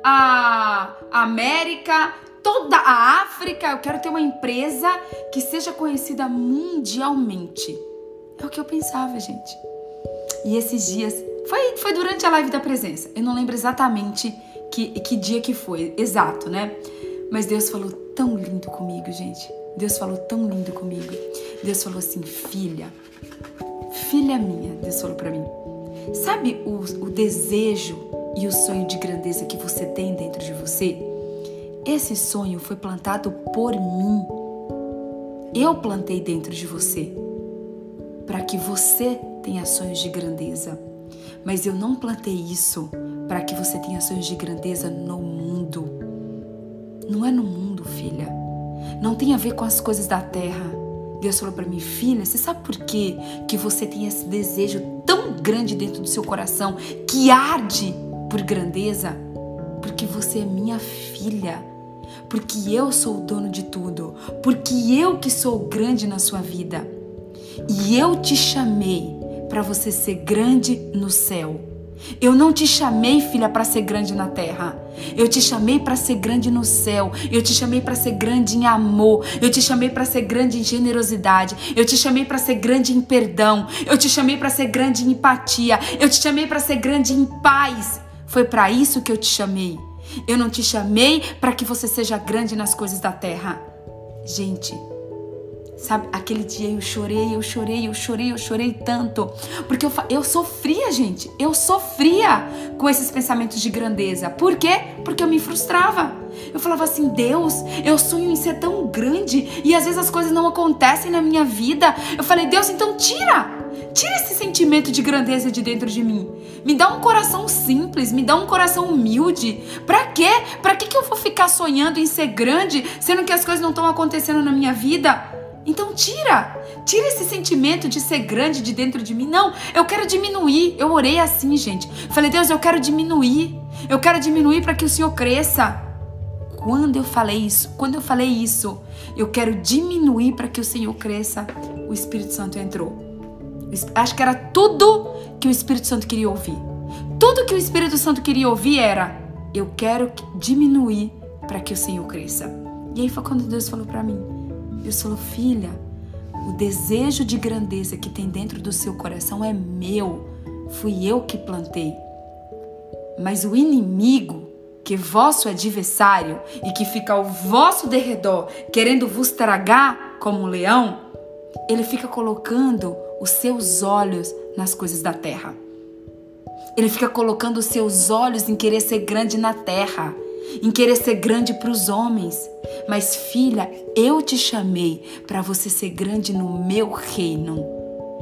à América, toda a África. Eu quero ter uma empresa que seja conhecida mundialmente. É o que eu pensava, gente. E esses dias, foi, foi durante a live da presença. Eu não lembro exatamente que, que dia que foi, exato, né? Mas Deus falou tão lindo comigo, gente. Deus falou tão lindo comigo. Deus falou assim: filha, filha minha, Deus falou para mim. Sabe o, o desejo e o sonho de grandeza que você tem dentro de você? Esse sonho foi plantado por mim. Eu plantei dentro de você para que você tenha sonhos de grandeza. Mas eu não plantei isso para que você tenha sonhos de grandeza no mundo. Não é no mundo, filha. Não tem a ver com as coisas da terra. Deus falou para mim, filha, você sabe por quê que você tem esse desejo tão grande dentro do seu coração que arde por grandeza? Porque você é minha filha. Porque eu sou o dono de tudo. Porque eu que sou grande na sua vida. E eu te chamei para você ser grande no céu. Eu não te chamei, filha, para ser grande na terra. Eu te chamei para ser grande no céu. Eu te chamei para ser grande em amor. Eu te chamei para ser grande em generosidade. Eu te chamei para ser grande em perdão. Eu te chamei para ser grande em empatia. Eu te chamei para ser grande em paz. Foi para isso que eu te chamei. Eu não te chamei para que você seja grande nas coisas da terra. Gente, Sabe, aquele dia eu chorei, eu chorei, eu chorei, eu chorei tanto. Porque eu, eu sofria, gente. Eu sofria com esses pensamentos de grandeza. Por quê? Porque eu me frustrava. Eu falava assim, Deus, eu sonho em ser tão grande e às vezes as coisas não acontecem na minha vida. Eu falei, Deus, então tira. Tira esse sentimento de grandeza de dentro de mim. Me dá um coração simples, me dá um coração humilde. Pra quê? Pra que, que eu vou ficar sonhando em ser grande, sendo que as coisas não estão acontecendo na minha vida? Então tira, tira esse sentimento de ser grande de dentro de mim. Não, eu quero diminuir. Eu orei assim, gente. Falei, Deus, eu quero diminuir. Eu quero diminuir para que o Senhor cresça. Quando eu falei isso, quando eu falei isso, eu quero diminuir para que o Senhor cresça, o Espírito Santo entrou. Acho que era tudo que o Espírito Santo queria ouvir. Tudo que o Espírito Santo queria ouvir era: eu quero diminuir para que o Senhor cresça. E aí foi quando Deus falou para mim: eu sou filha. O desejo de grandeza que tem dentro do seu coração é meu. Fui eu que plantei. Mas o inimigo, que é vosso adversário e que fica ao vosso derredor, querendo vos tragar como um leão, ele fica colocando os seus olhos nas coisas da terra. Ele fica colocando os seus olhos em querer ser grande na terra em querer ser grande para os homens. Mas, filha, eu te chamei para você ser grande no meu reino.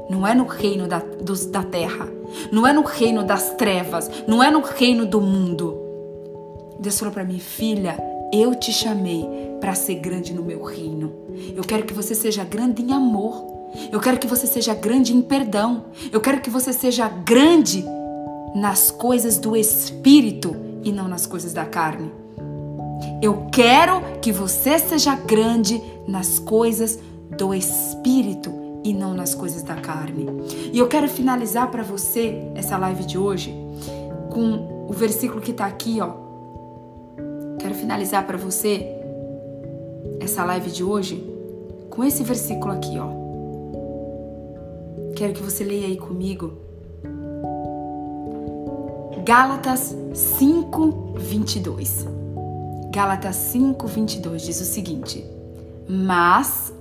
Não é no reino da, dos, da terra. Não é no reino das trevas. Não é no reino do mundo. Deus falou para mim, filha, eu te chamei para ser grande no meu reino. Eu quero que você seja grande em amor. Eu quero que você seja grande em perdão. Eu quero que você seja grande nas coisas do espírito e não nas coisas da carne. Eu quero que você seja grande nas coisas do espírito e não nas coisas da carne. E eu quero finalizar para você essa live de hoje com o versículo que está aqui, ó. Quero finalizar para você essa live de hoje com esse versículo aqui, ó. Quero que você leia aí comigo. Gálatas 5, 22. Gálatas 5, 22 diz o seguinte: Mas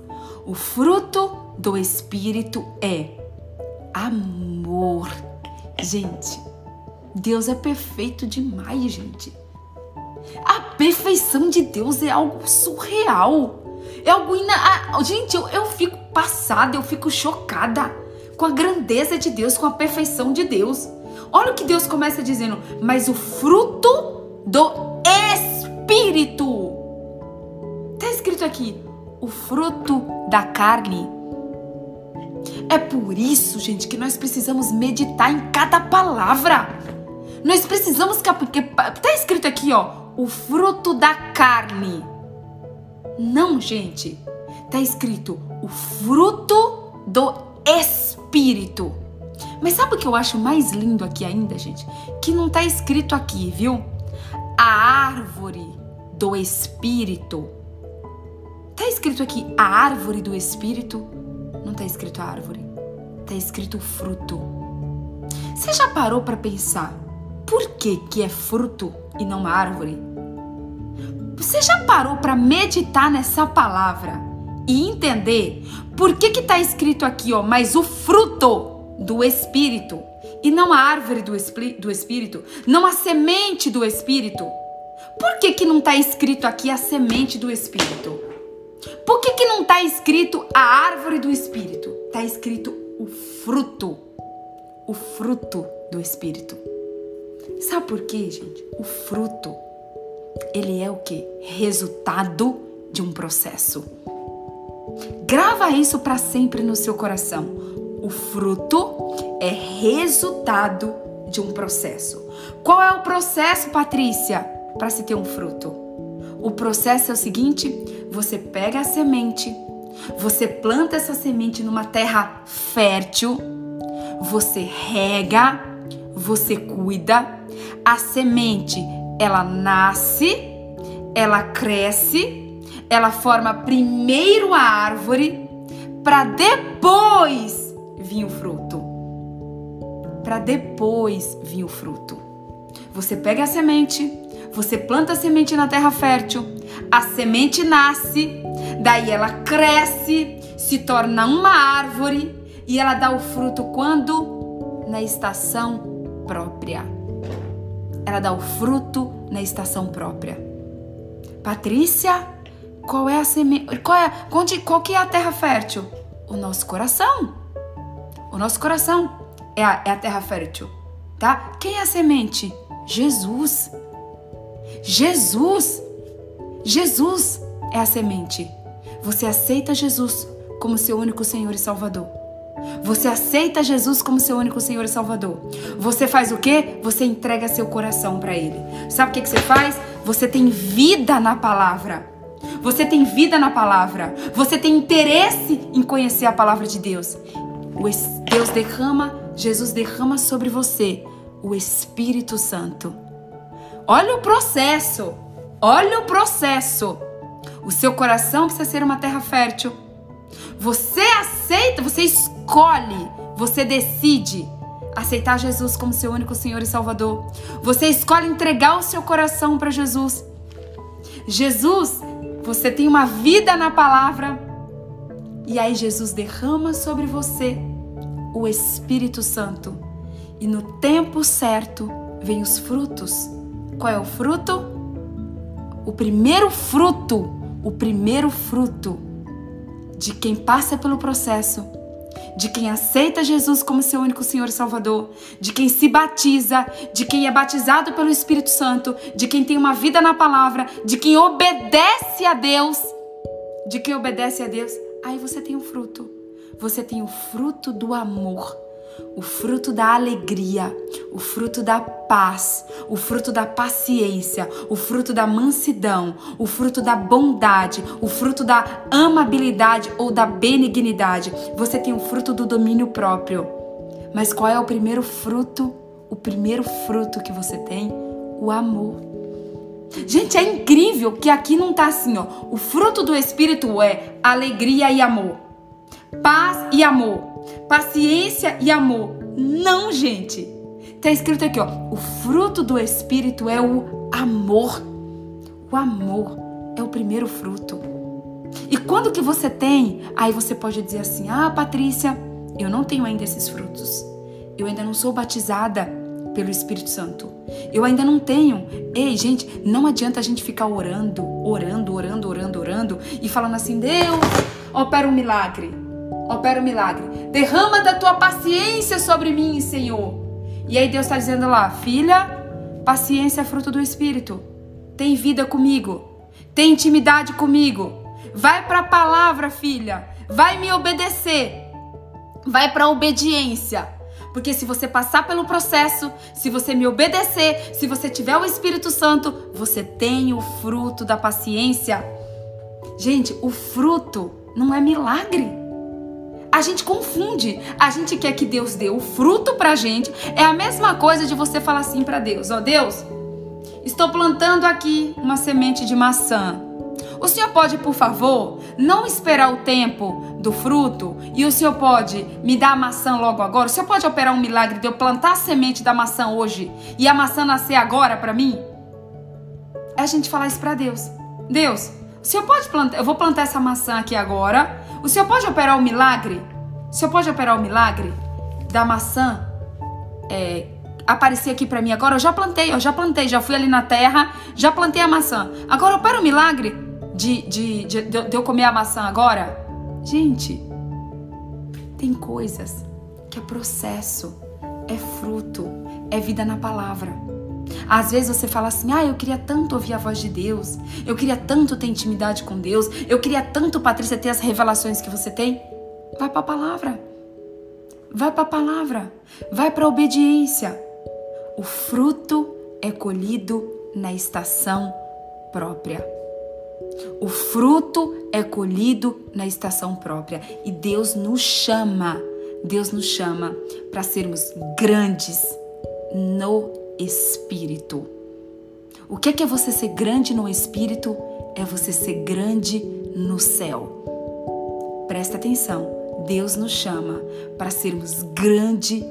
o fruto do Espírito é amor. Gente, Deus é perfeito demais, gente. A perfeição de Deus é algo surreal. É algo ina... Gente, eu, eu fico passada, eu fico chocada com a grandeza de Deus, com a perfeição de Deus. Olha o que Deus começa dizendo, mas o fruto do Espírito. Está escrito aqui, o fruto da carne. É por isso, gente, que nós precisamos meditar em cada palavra. Nós precisamos porque tá escrito aqui, ó, o fruto da carne. Não, gente. Tá escrito o fruto do espírito. Mas sabe o que eu acho mais lindo aqui ainda, gente? Que não tá escrito aqui, viu? A árvore do espírito. Tá escrito aqui a árvore do espírito? Não tá escrito a árvore. Tá escrito fruto. Você já parou para pensar por que que é fruto e não uma árvore? Você já parou para meditar nessa palavra e entender por que que tá escrito aqui, ó, mas o fruto do Espírito e não a árvore do, do Espírito, não a semente do Espírito. Por que, que não está escrito aqui a semente do Espírito? Por que, que não está escrito a árvore do Espírito? Está escrito o fruto, o fruto do Espírito. Sabe por quê, gente? O fruto, ele é o que? Resultado de um processo. Grava isso para sempre no seu coração o fruto é resultado de um processo. Qual é o processo, Patrícia, para se ter um fruto? O processo é o seguinte: você pega a semente, você planta essa semente numa terra fértil, você rega, você cuida, a semente ela nasce, ela cresce, ela forma primeiro a árvore para depois vir o fruto. Para depois vir o fruto. Você pega a semente, você planta a semente na terra fértil, a semente nasce, daí ela cresce, se torna uma árvore e ela dá o fruto quando? Na estação própria. Ela dá o fruto na estação própria. Patrícia, qual é a semente? Qual, é, onde, qual que é a terra fértil? O nosso coração. O nosso coração é a, é a terra fértil, tá? Quem é a semente? Jesus. Jesus. Jesus é a semente. Você aceita Jesus como seu único Senhor e Salvador. Você aceita Jesus como seu único Senhor e Salvador. Você faz o quê? Você entrega seu coração para Ele. Sabe o que, que você faz? Você tem vida na palavra. Você tem vida na palavra. Você tem interesse em conhecer a palavra de Deus. Deus derrama, Jesus derrama sobre você o Espírito Santo. Olha o processo. Olha o processo. O seu coração precisa ser uma terra fértil. Você aceita, você escolhe, você decide aceitar Jesus como seu único Senhor e Salvador. Você escolhe entregar o seu coração para Jesus. Jesus, você tem uma vida na palavra. E aí Jesus derrama sobre você o Espírito Santo. E no tempo certo vem os frutos. Qual é o fruto? O primeiro fruto, o primeiro fruto de quem passa pelo processo, de quem aceita Jesus como seu único Senhor e Salvador, de quem se batiza, de quem é batizado pelo Espírito Santo, de quem tem uma vida na palavra, de quem obedece a Deus, de quem obedece a Deus, aí você tem o um fruto. Você tem o fruto do amor o fruto da alegria, o fruto da paz, o fruto da paciência, o fruto da mansidão, o fruto da bondade, o fruto da amabilidade ou da benignidade. Você tem o fruto do domínio próprio. Mas qual é o primeiro fruto? O primeiro fruto que você tem? O amor. Gente, é incrível que aqui não tá assim, ó. O fruto do Espírito é alegria e amor, paz e amor paciência e amor. Não, gente. Tá escrito aqui, ó. O fruto do espírito é o amor. O amor é o primeiro fruto. E quando que você tem, aí você pode dizer assim: "Ah, Patrícia, eu não tenho ainda esses frutos. Eu ainda não sou batizada pelo Espírito Santo. Eu ainda não tenho. Ei, gente, não adianta a gente ficar orando, orando, orando, orando, orando e falando assim: "Deus, opera um milagre" opera um milagre. Derrama da tua paciência sobre mim, Senhor. E aí Deus está dizendo lá, filha, paciência é fruto do Espírito. Tem vida comigo. Tem intimidade comigo. Vai para a palavra, filha. Vai me obedecer. Vai para a obediência. Porque se você passar pelo processo, se você me obedecer, se você tiver o Espírito Santo, você tem o fruto da paciência. Gente, o fruto não é milagre. A gente confunde. A gente quer que Deus dê o fruto pra gente. É a mesma coisa de você falar assim para Deus: Ó oh, Deus, estou plantando aqui uma semente de maçã. O senhor pode, por favor, não esperar o tempo do fruto e o senhor pode me dar a maçã logo agora? O senhor pode operar um milagre de eu plantar a semente da maçã hoje e a maçã nascer agora para mim? É a gente falar isso para Deus. Deus, o senhor pode plantar, eu vou plantar essa maçã aqui agora o Senhor pode operar o milagre? O Senhor pode operar o milagre da maçã é, aparecer aqui para mim agora? Eu já plantei, eu já plantei, já fui ali na terra, já plantei a maçã. Agora opera o milagre de, de, de, de eu comer a maçã agora? Gente, tem coisas que é processo, é fruto, é vida na palavra. Às vezes você fala assim: ah, eu queria tanto ouvir a voz de Deus, eu queria tanto ter intimidade com Deus, eu queria tanto, Patrícia, ter as revelações que você tem. Vai para a palavra. vai para a palavra, vai para a obediência. O fruto é colhido na estação própria. O fruto é colhido na estação própria e Deus nos chama, Deus nos chama para sermos grandes no espírito. O que é, que é você ser grande no espírito? É você ser grande no céu. Presta atenção, Deus nos chama para sermos grande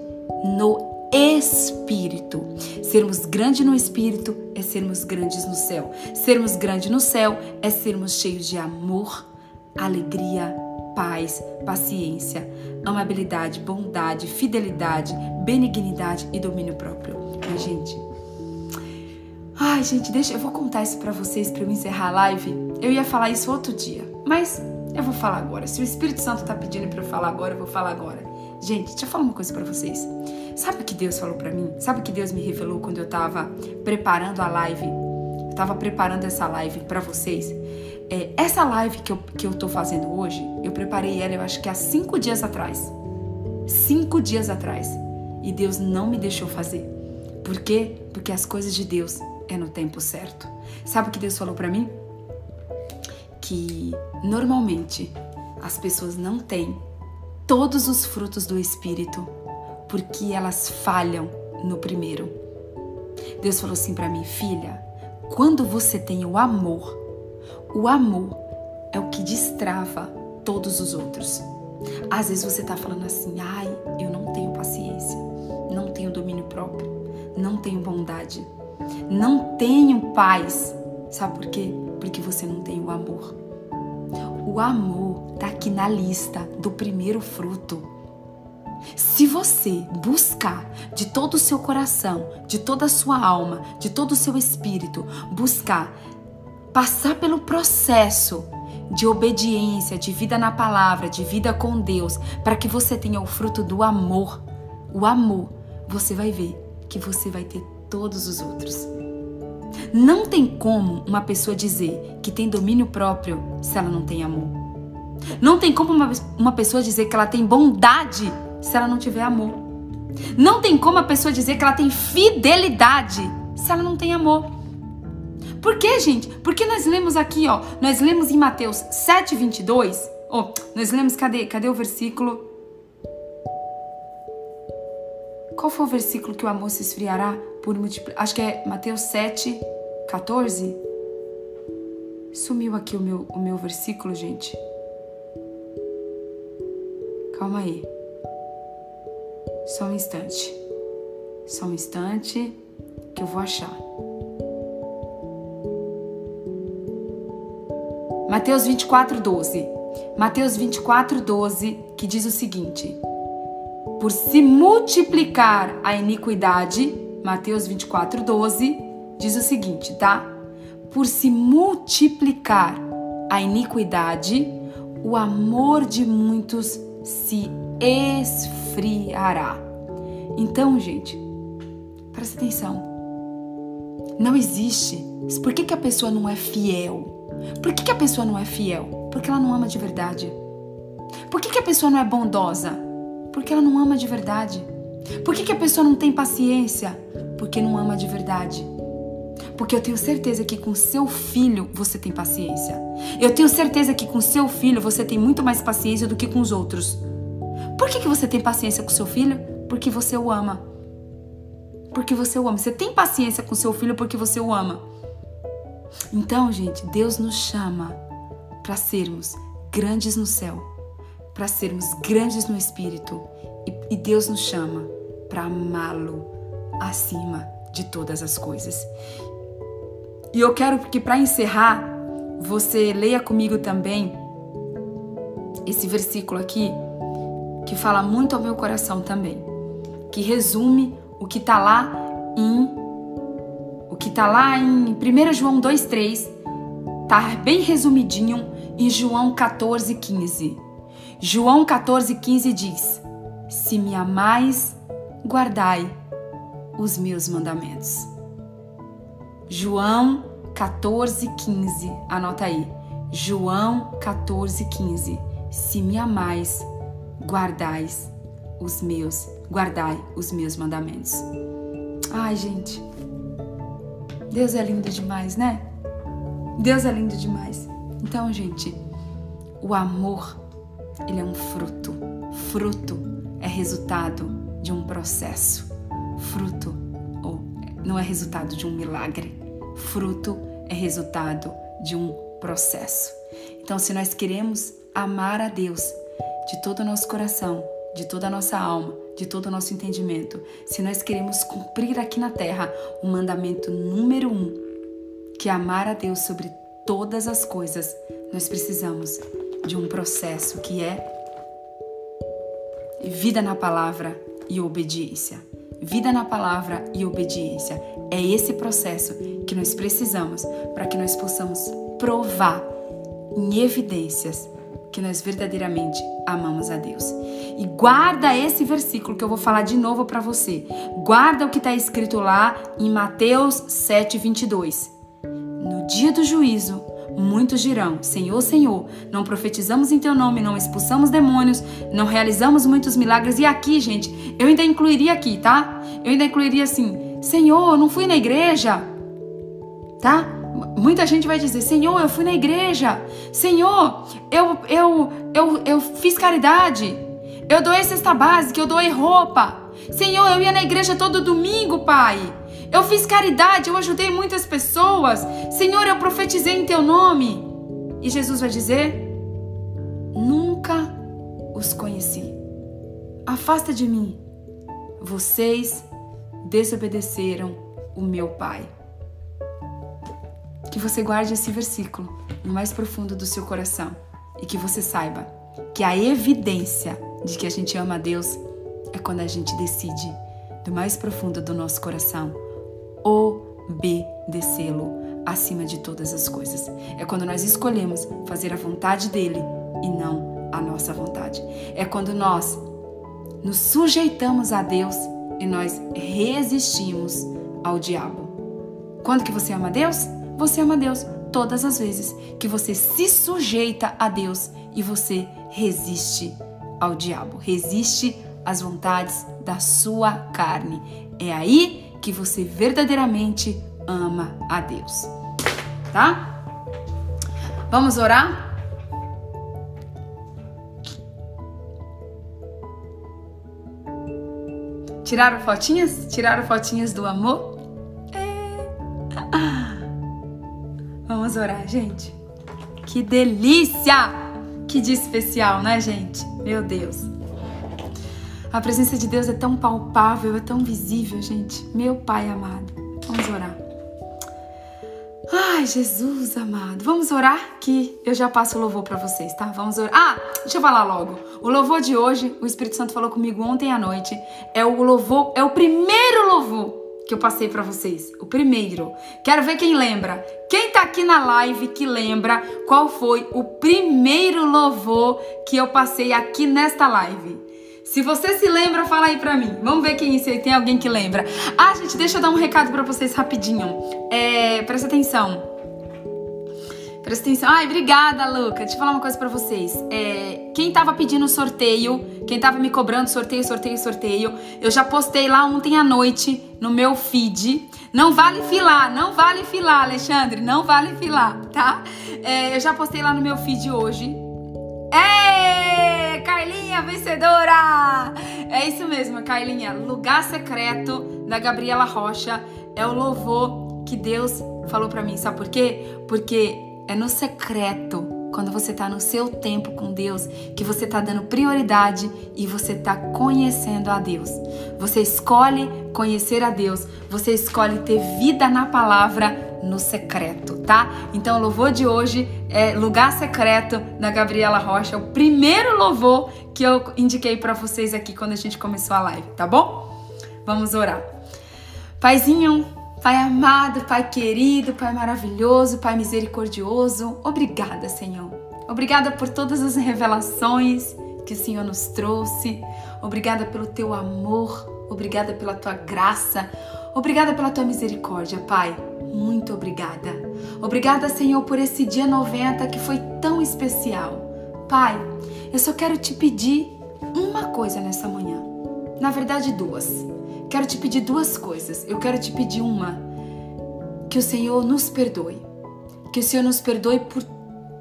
no espírito. Sermos grandes no espírito é sermos grandes no céu. Sermos grandes no céu é sermos cheios de amor, alegria, paz, paciência, amabilidade, bondade, fidelidade, benignidade e domínio próprio. Ai, gente. Ai, gente, deixa eu vou contar isso para vocês para eu encerrar a live. Eu ia falar isso outro dia, mas eu vou falar agora. Se o Espírito Santo tá pedindo para eu falar agora, eu vou falar agora. Gente, deixa eu falar uma coisa para vocês. Sabe o que Deus falou para mim? Sabe o que Deus me revelou quando eu tava preparando a live? Eu tava preparando essa live para vocês. É, essa live que eu, que eu tô fazendo hoje, eu preparei ela, eu acho que há cinco dias atrás. Cinco dias atrás. E Deus não me deixou fazer. Por quê? Porque as coisas de Deus é no tempo certo. Sabe o que Deus falou para mim? Que normalmente as pessoas não têm todos os frutos do Espírito, porque elas falham no primeiro. Deus falou assim para mim, filha, quando você tem o amor, o amor é o que destrava todos os outros. Às vezes você tá falando assim, ai, eu não tenho paciência, não tenho domínio próprio, não tenho bondade, não tenho paz. Sabe por quê? Porque você não tem o amor. O amor está aqui na lista do primeiro fruto. Se você buscar de todo o seu coração, de toda a sua alma, de todo o seu espírito, buscar passar pelo processo de obediência, de vida na palavra, de vida com Deus, para que você tenha o fruto do amor, o amor, você vai ver que você vai ter todos os outros. Não tem como uma pessoa dizer que tem domínio próprio se ela não tem amor. Não tem como uma, uma pessoa dizer que ela tem bondade se ela não tiver amor. Não tem como a pessoa dizer que ela tem fidelidade se ela não tem amor. Por quê, gente? Porque nós lemos aqui, ó, nós lemos em Mateus 7, 22, ó, nós lemos, cadê, cadê o versículo? Qual foi o versículo que o amor se esfriará por multiplicar? Acho que é Mateus 7, 14. Sumiu aqui o meu, o meu versículo, gente. Calma aí. Só um instante. Só um instante que eu vou achar. Mateus 24, 12. Mateus 24, 12, que diz o seguinte: Por se multiplicar a iniquidade, Mateus 24, 12, diz o seguinte, tá? Por se multiplicar a iniquidade, o amor de muitos se esfriará. Então, gente, presta atenção. Não existe. Por que, que a pessoa não é fiel? Por que, que a pessoa não é fiel? Porque ela não ama de verdade. Por que, que a pessoa não é bondosa? Porque ela não ama de verdade. Por que, que a pessoa não tem paciência? Porque não ama de verdade. Porque eu tenho certeza que com seu filho você tem paciência. Eu tenho certeza que com seu filho você tem muito mais paciência do que com os outros. Por que, que você tem paciência com seu filho? Porque você o ama. Porque você o ama. Você tem paciência com seu filho porque você o ama. Então, gente, Deus nos chama para sermos grandes no céu, para sermos grandes no espírito. E, e Deus nos chama para amá-lo acima de todas as coisas. E eu quero que para encerrar, você leia comigo também esse versículo aqui, que fala muito ao meu coração também, que resume o que está lá em o que está lá em 1 João 2:3, tá bem resumidinho em João 14:15. João 14:15 diz: Se me amais, guardai os meus mandamentos. João 14, 15. Anota aí. João 14, 15. Se me amais, guardais os meus, guardai os meus mandamentos. Ai, gente. Deus é lindo demais, né? Deus é lindo demais. Então, gente, o amor, ele é um fruto. Fruto é resultado de um processo. Fruto ou não é resultado de um milagre. Fruto é resultado de um processo. Então, se nós queremos amar a Deus de todo o nosso coração, de toda a nossa alma, de todo o nosso entendimento, se nós queremos cumprir aqui na terra o mandamento número um, que é amar a Deus sobre todas as coisas, nós precisamos de um processo que é vida na palavra e obediência. Vida na palavra e obediência. É esse processo que nós precisamos para que nós possamos provar em evidências que nós verdadeiramente amamos a Deus. E guarda esse versículo que eu vou falar de novo para você. Guarda o que está escrito lá em Mateus 7, 22. No dia do juízo, muitos dirão: Senhor, Senhor, não profetizamos em teu nome, não expulsamos demônios, não realizamos muitos milagres. E aqui, gente, eu ainda incluiria aqui, tá? Eu ainda incluiria assim: Senhor, não fui na igreja, tá? Muita gente vai dizer: Senhor, eu fui na igreja. Senhor, eu, eu, eu, eu fiz caridade. Eu doei cesta básica, eu doei roupa. Senhor, eu ia na igreja todo domingo, Pai. Eu fiz caridade, eu ajudei muitas pessoas. Senhor, eu profetizei em teu nome. E Jesus vai dizer: Nunca os conheci. Afasta de mim. Vocês desobedeceram o meu Pai que você guarde esse versículo no mais profundo do seu coração e que você saiba que a evidência de que a gente ama a Deus é quando a gente decide do mais profundo do nosso coração obedecê-lo acima de todas as coisas. É quando nós escolhemos fazer a vontade dele e não a nossa vontade. É quando nós nos sujeitamos a Deus e nós resistimos ao diabo. Quando que você ama a Deus? Você ama Deus todas as vezes que você se sujeita a Deus e você resiste ao diabo, resiste às vontades da sua carne. É aí que você verdadeiramente ama a Deus. Tá? Vamos orar? Tiraram fotinhas? Tiraram fotinhas do amor? É. Vamos orar, gente. Que delícia! Que dia especial, né, gente? Meu Deus. A presença de Deus é tão palpável, é tão visível, gente. Meu Pai amado. Vamos orar. Ai, Jesus amado. Vamos orar que eu já passo o louvor para vocês, tá? Vamos orar. Ah, deixa eu falar logo. O louvor de hoje, o Espírito Santo falou comigo ontem à noite, é o louvor, é o primeiro louvor que eu passei para vocês. O primeiro. Quero ver quem lembra. Quem tá aqui na live que lembra qual foi o primeiro louvor que eu passei aqui nesta live? Se você se lembra, fala aí pra mim. Vamos ver quem se tem alguém que lembra. Ah, gente, deixa eu dar um recado para vocês rapidinho. É, presta atenção. Presta atenção. Ai, obrigada, Luca. Deixa eu falar uma coisa para vocês. É, quem tava pedindo sorteio, quem tava me cobrando sorteio, sorteio, sorteio, eu já postei lá ontem à noite no meu feed. Não vale filar, não vale filar, Alexandre, não vale filar, tá? É, eu já postei lá no meu feed hoje. É, Carlinha, vencedora! É isso mesmo, Carlinha. Lugar secreto da Gabriela Rocha é o louvor que Deus falou para mim. Sabe por quê? Porque é no secreto, quando você está no seu tempo com Deus, que você está dando prioridade e você está conhecendo a Deus. Você escolhe conhecer a Deus, você escolhe ter vida na palavra no secreto, tá? Então, o louvor de hoje é Lugar Secreto da Gabriela Rocha, o primeiro louvor que eu indiquei para vocês aqui quando a gente começou a live, tá bom? Vamos orar. Paizinho, Pai amado, Pai querido, Pai maravilhoso, Pai misericordioso, obrigada, Senhor. Obrigada por todas as revelações que o Senhor nos trouxe. Obrigada pelo teu amor, obrigada pela tua graça, obrigada pela tua misericórdia, Pai. Muito obrigada. Obrigada, Senhor, por esse dia 90 que foi tão especial. Pai, eu só quero te pedir uma coisa nessa manhã na verdade duas. Quero te pedir duas coisas. Eu quero te pedir uma, que o Senhor nos perdoe. Que o Senhor nos perdoe por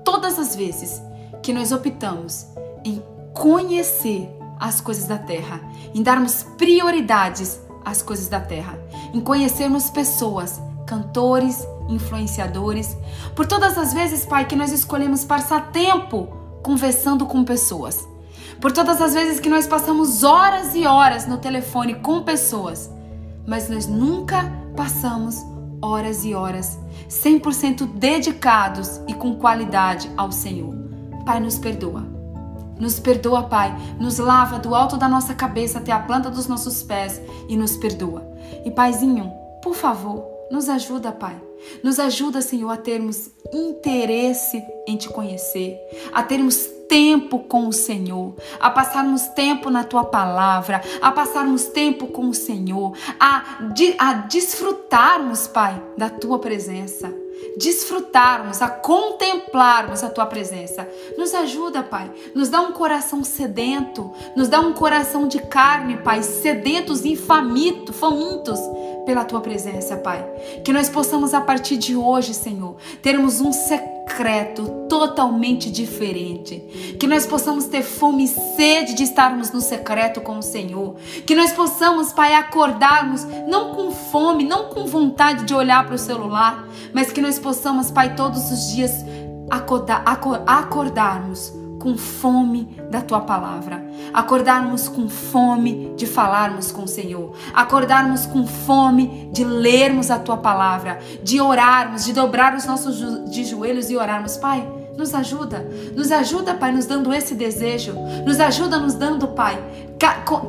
todas as vezes que nós optamos em conhecer as coisas da terra, em darmos prioridades às coisas da terra, em conhecermos pessoas, cantores, influenciadores, por todas as vezes, Pai, que nós escolhemos passar tempo conversando com pessoas, por todas as vezes que nós passamos horas e horas no telefone com pessoas, mas nós nunca passamos horas e horas 100% dedicados e com qualidade ao Senhor. Pai, nos perdoa. Nos perdoa, Pai. Nos lava do alto da nossa cabeça até a planta dos nossos pés e nos perdoa. E, Paizinho, por favor, nos ajuda, Pai. Nos ajuda, Senhor, a termos interesse em te conhecer, a termos tempo com o Senhor, a passarmos tempo na tua palavra, a passarmos tempo com o Senhor, a, a desfrutarmos, Pai, da tua presença desfrutarmos, a contemplarmos a tua presença. Nos ajuda, Pai. Nos dá um coração sedento, nos dá um coração de carne, Pai, sedentos e famintos, famintos pela tua presença, Pai. Que nós possamos a partir de hoje, Senhor, termos um secreto totalmente diferente. Que nós possamos ter fome e sede de estarmos no secreto com o Senhor. Que nós possamos, Pai, acordarmos não com fome, não com vontade de olhar para o celular, mas que nós possamos, Pai, todos os dias acordar, acordarmos com fome da tua palavra, acordarmos com fome de falarmos com o Senhor, acordarmos com fome de lermos a tua palavra, de orarmos, de dobrar os nossos de joelhos e orarmos, Pai. Nos ajuda, nos ajuda, Pai, nos dando esse desejo, nos ajuda nos dando, Pai.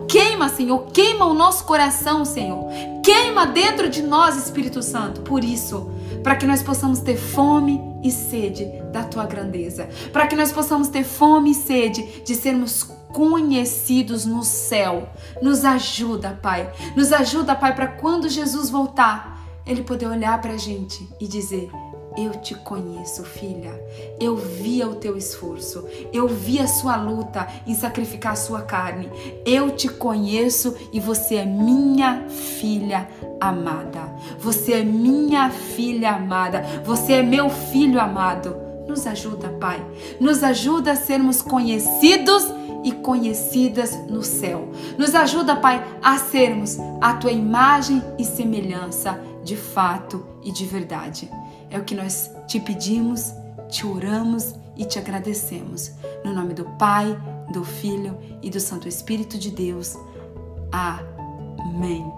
Queima, Senhor, queima o nosso coração, Senhor. Queima dentro de nós, Espírito Santo. Por isso, para que nós possamos ter fome e sede da tua grandeza, para que nós possamos ter fome e sede de sermos conhecidos no céu. Nos ajuda, Pai. Nos ajuda, Pai, para quando Jesus voltar, ele poder olhar para a gente e dizer: eu te conheço, filha. Eu vi o teu esforço. Eu vi a sua luta em sacrificar a sua carne. Eu te conheço e você é minha filha amada. Você é minha filha amada. Você é meu filho amado. Nos ajuda, Pai. Nos ajuda a sermos conhecidos e conhecidas no céu. Nos ajuda, Pai, a sermos a tua imagem e semelhança de fato e de verdade. É o que nós te pedimos, te oramos e te agradecemos. No nome do Pai, do Filho e do Santo Espírito de Deus. Amém.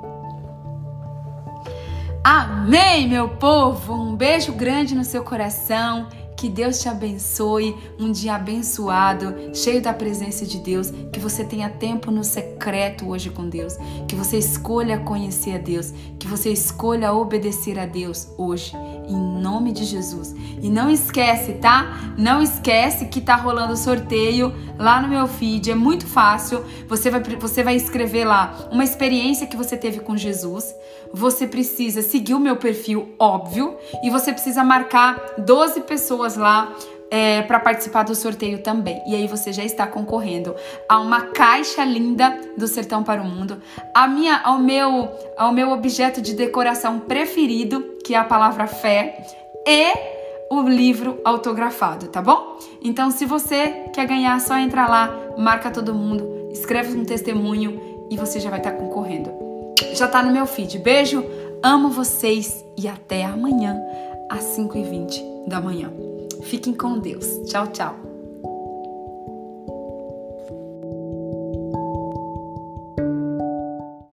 Amém, meu povo! Um beijo grande no seu coração que Deus te abençoe, um dia abençoado, cheio da presença de Deus, que você tenha tempo no secreto hoje com Deus, que você escolha conhecer a Deus, que você escolha obedecer a Deus hoje, em nome de Jesus. E não esquece, tá? Não esquece que tá rolando sorteio lá no meu feed, é muito fácil. Você vai você vai escrever lá uma experiência que você teve com Jesus. Você precisa seguir o meu perfil, óbvio, e você precisa marcar 12 pessoas pessoas lá é, para participar do sorteio também. E aí você já está concorrendo a uma caixa linda do Sertão para o Mundo, a minha, ao meu, ao meu objeto de decoração preferido, que é a palavra fé, e o livro autografado, tá bom? Então, se você quer ganhar, só entra lá, marca todo mundo, escreve um testemunho e você já vai estar concorrendo. Já tá no meu feed. Beijo, amo vocês e até amanhã às 5h20 da manhã. Fiquem com Deus. Tchau, tchau.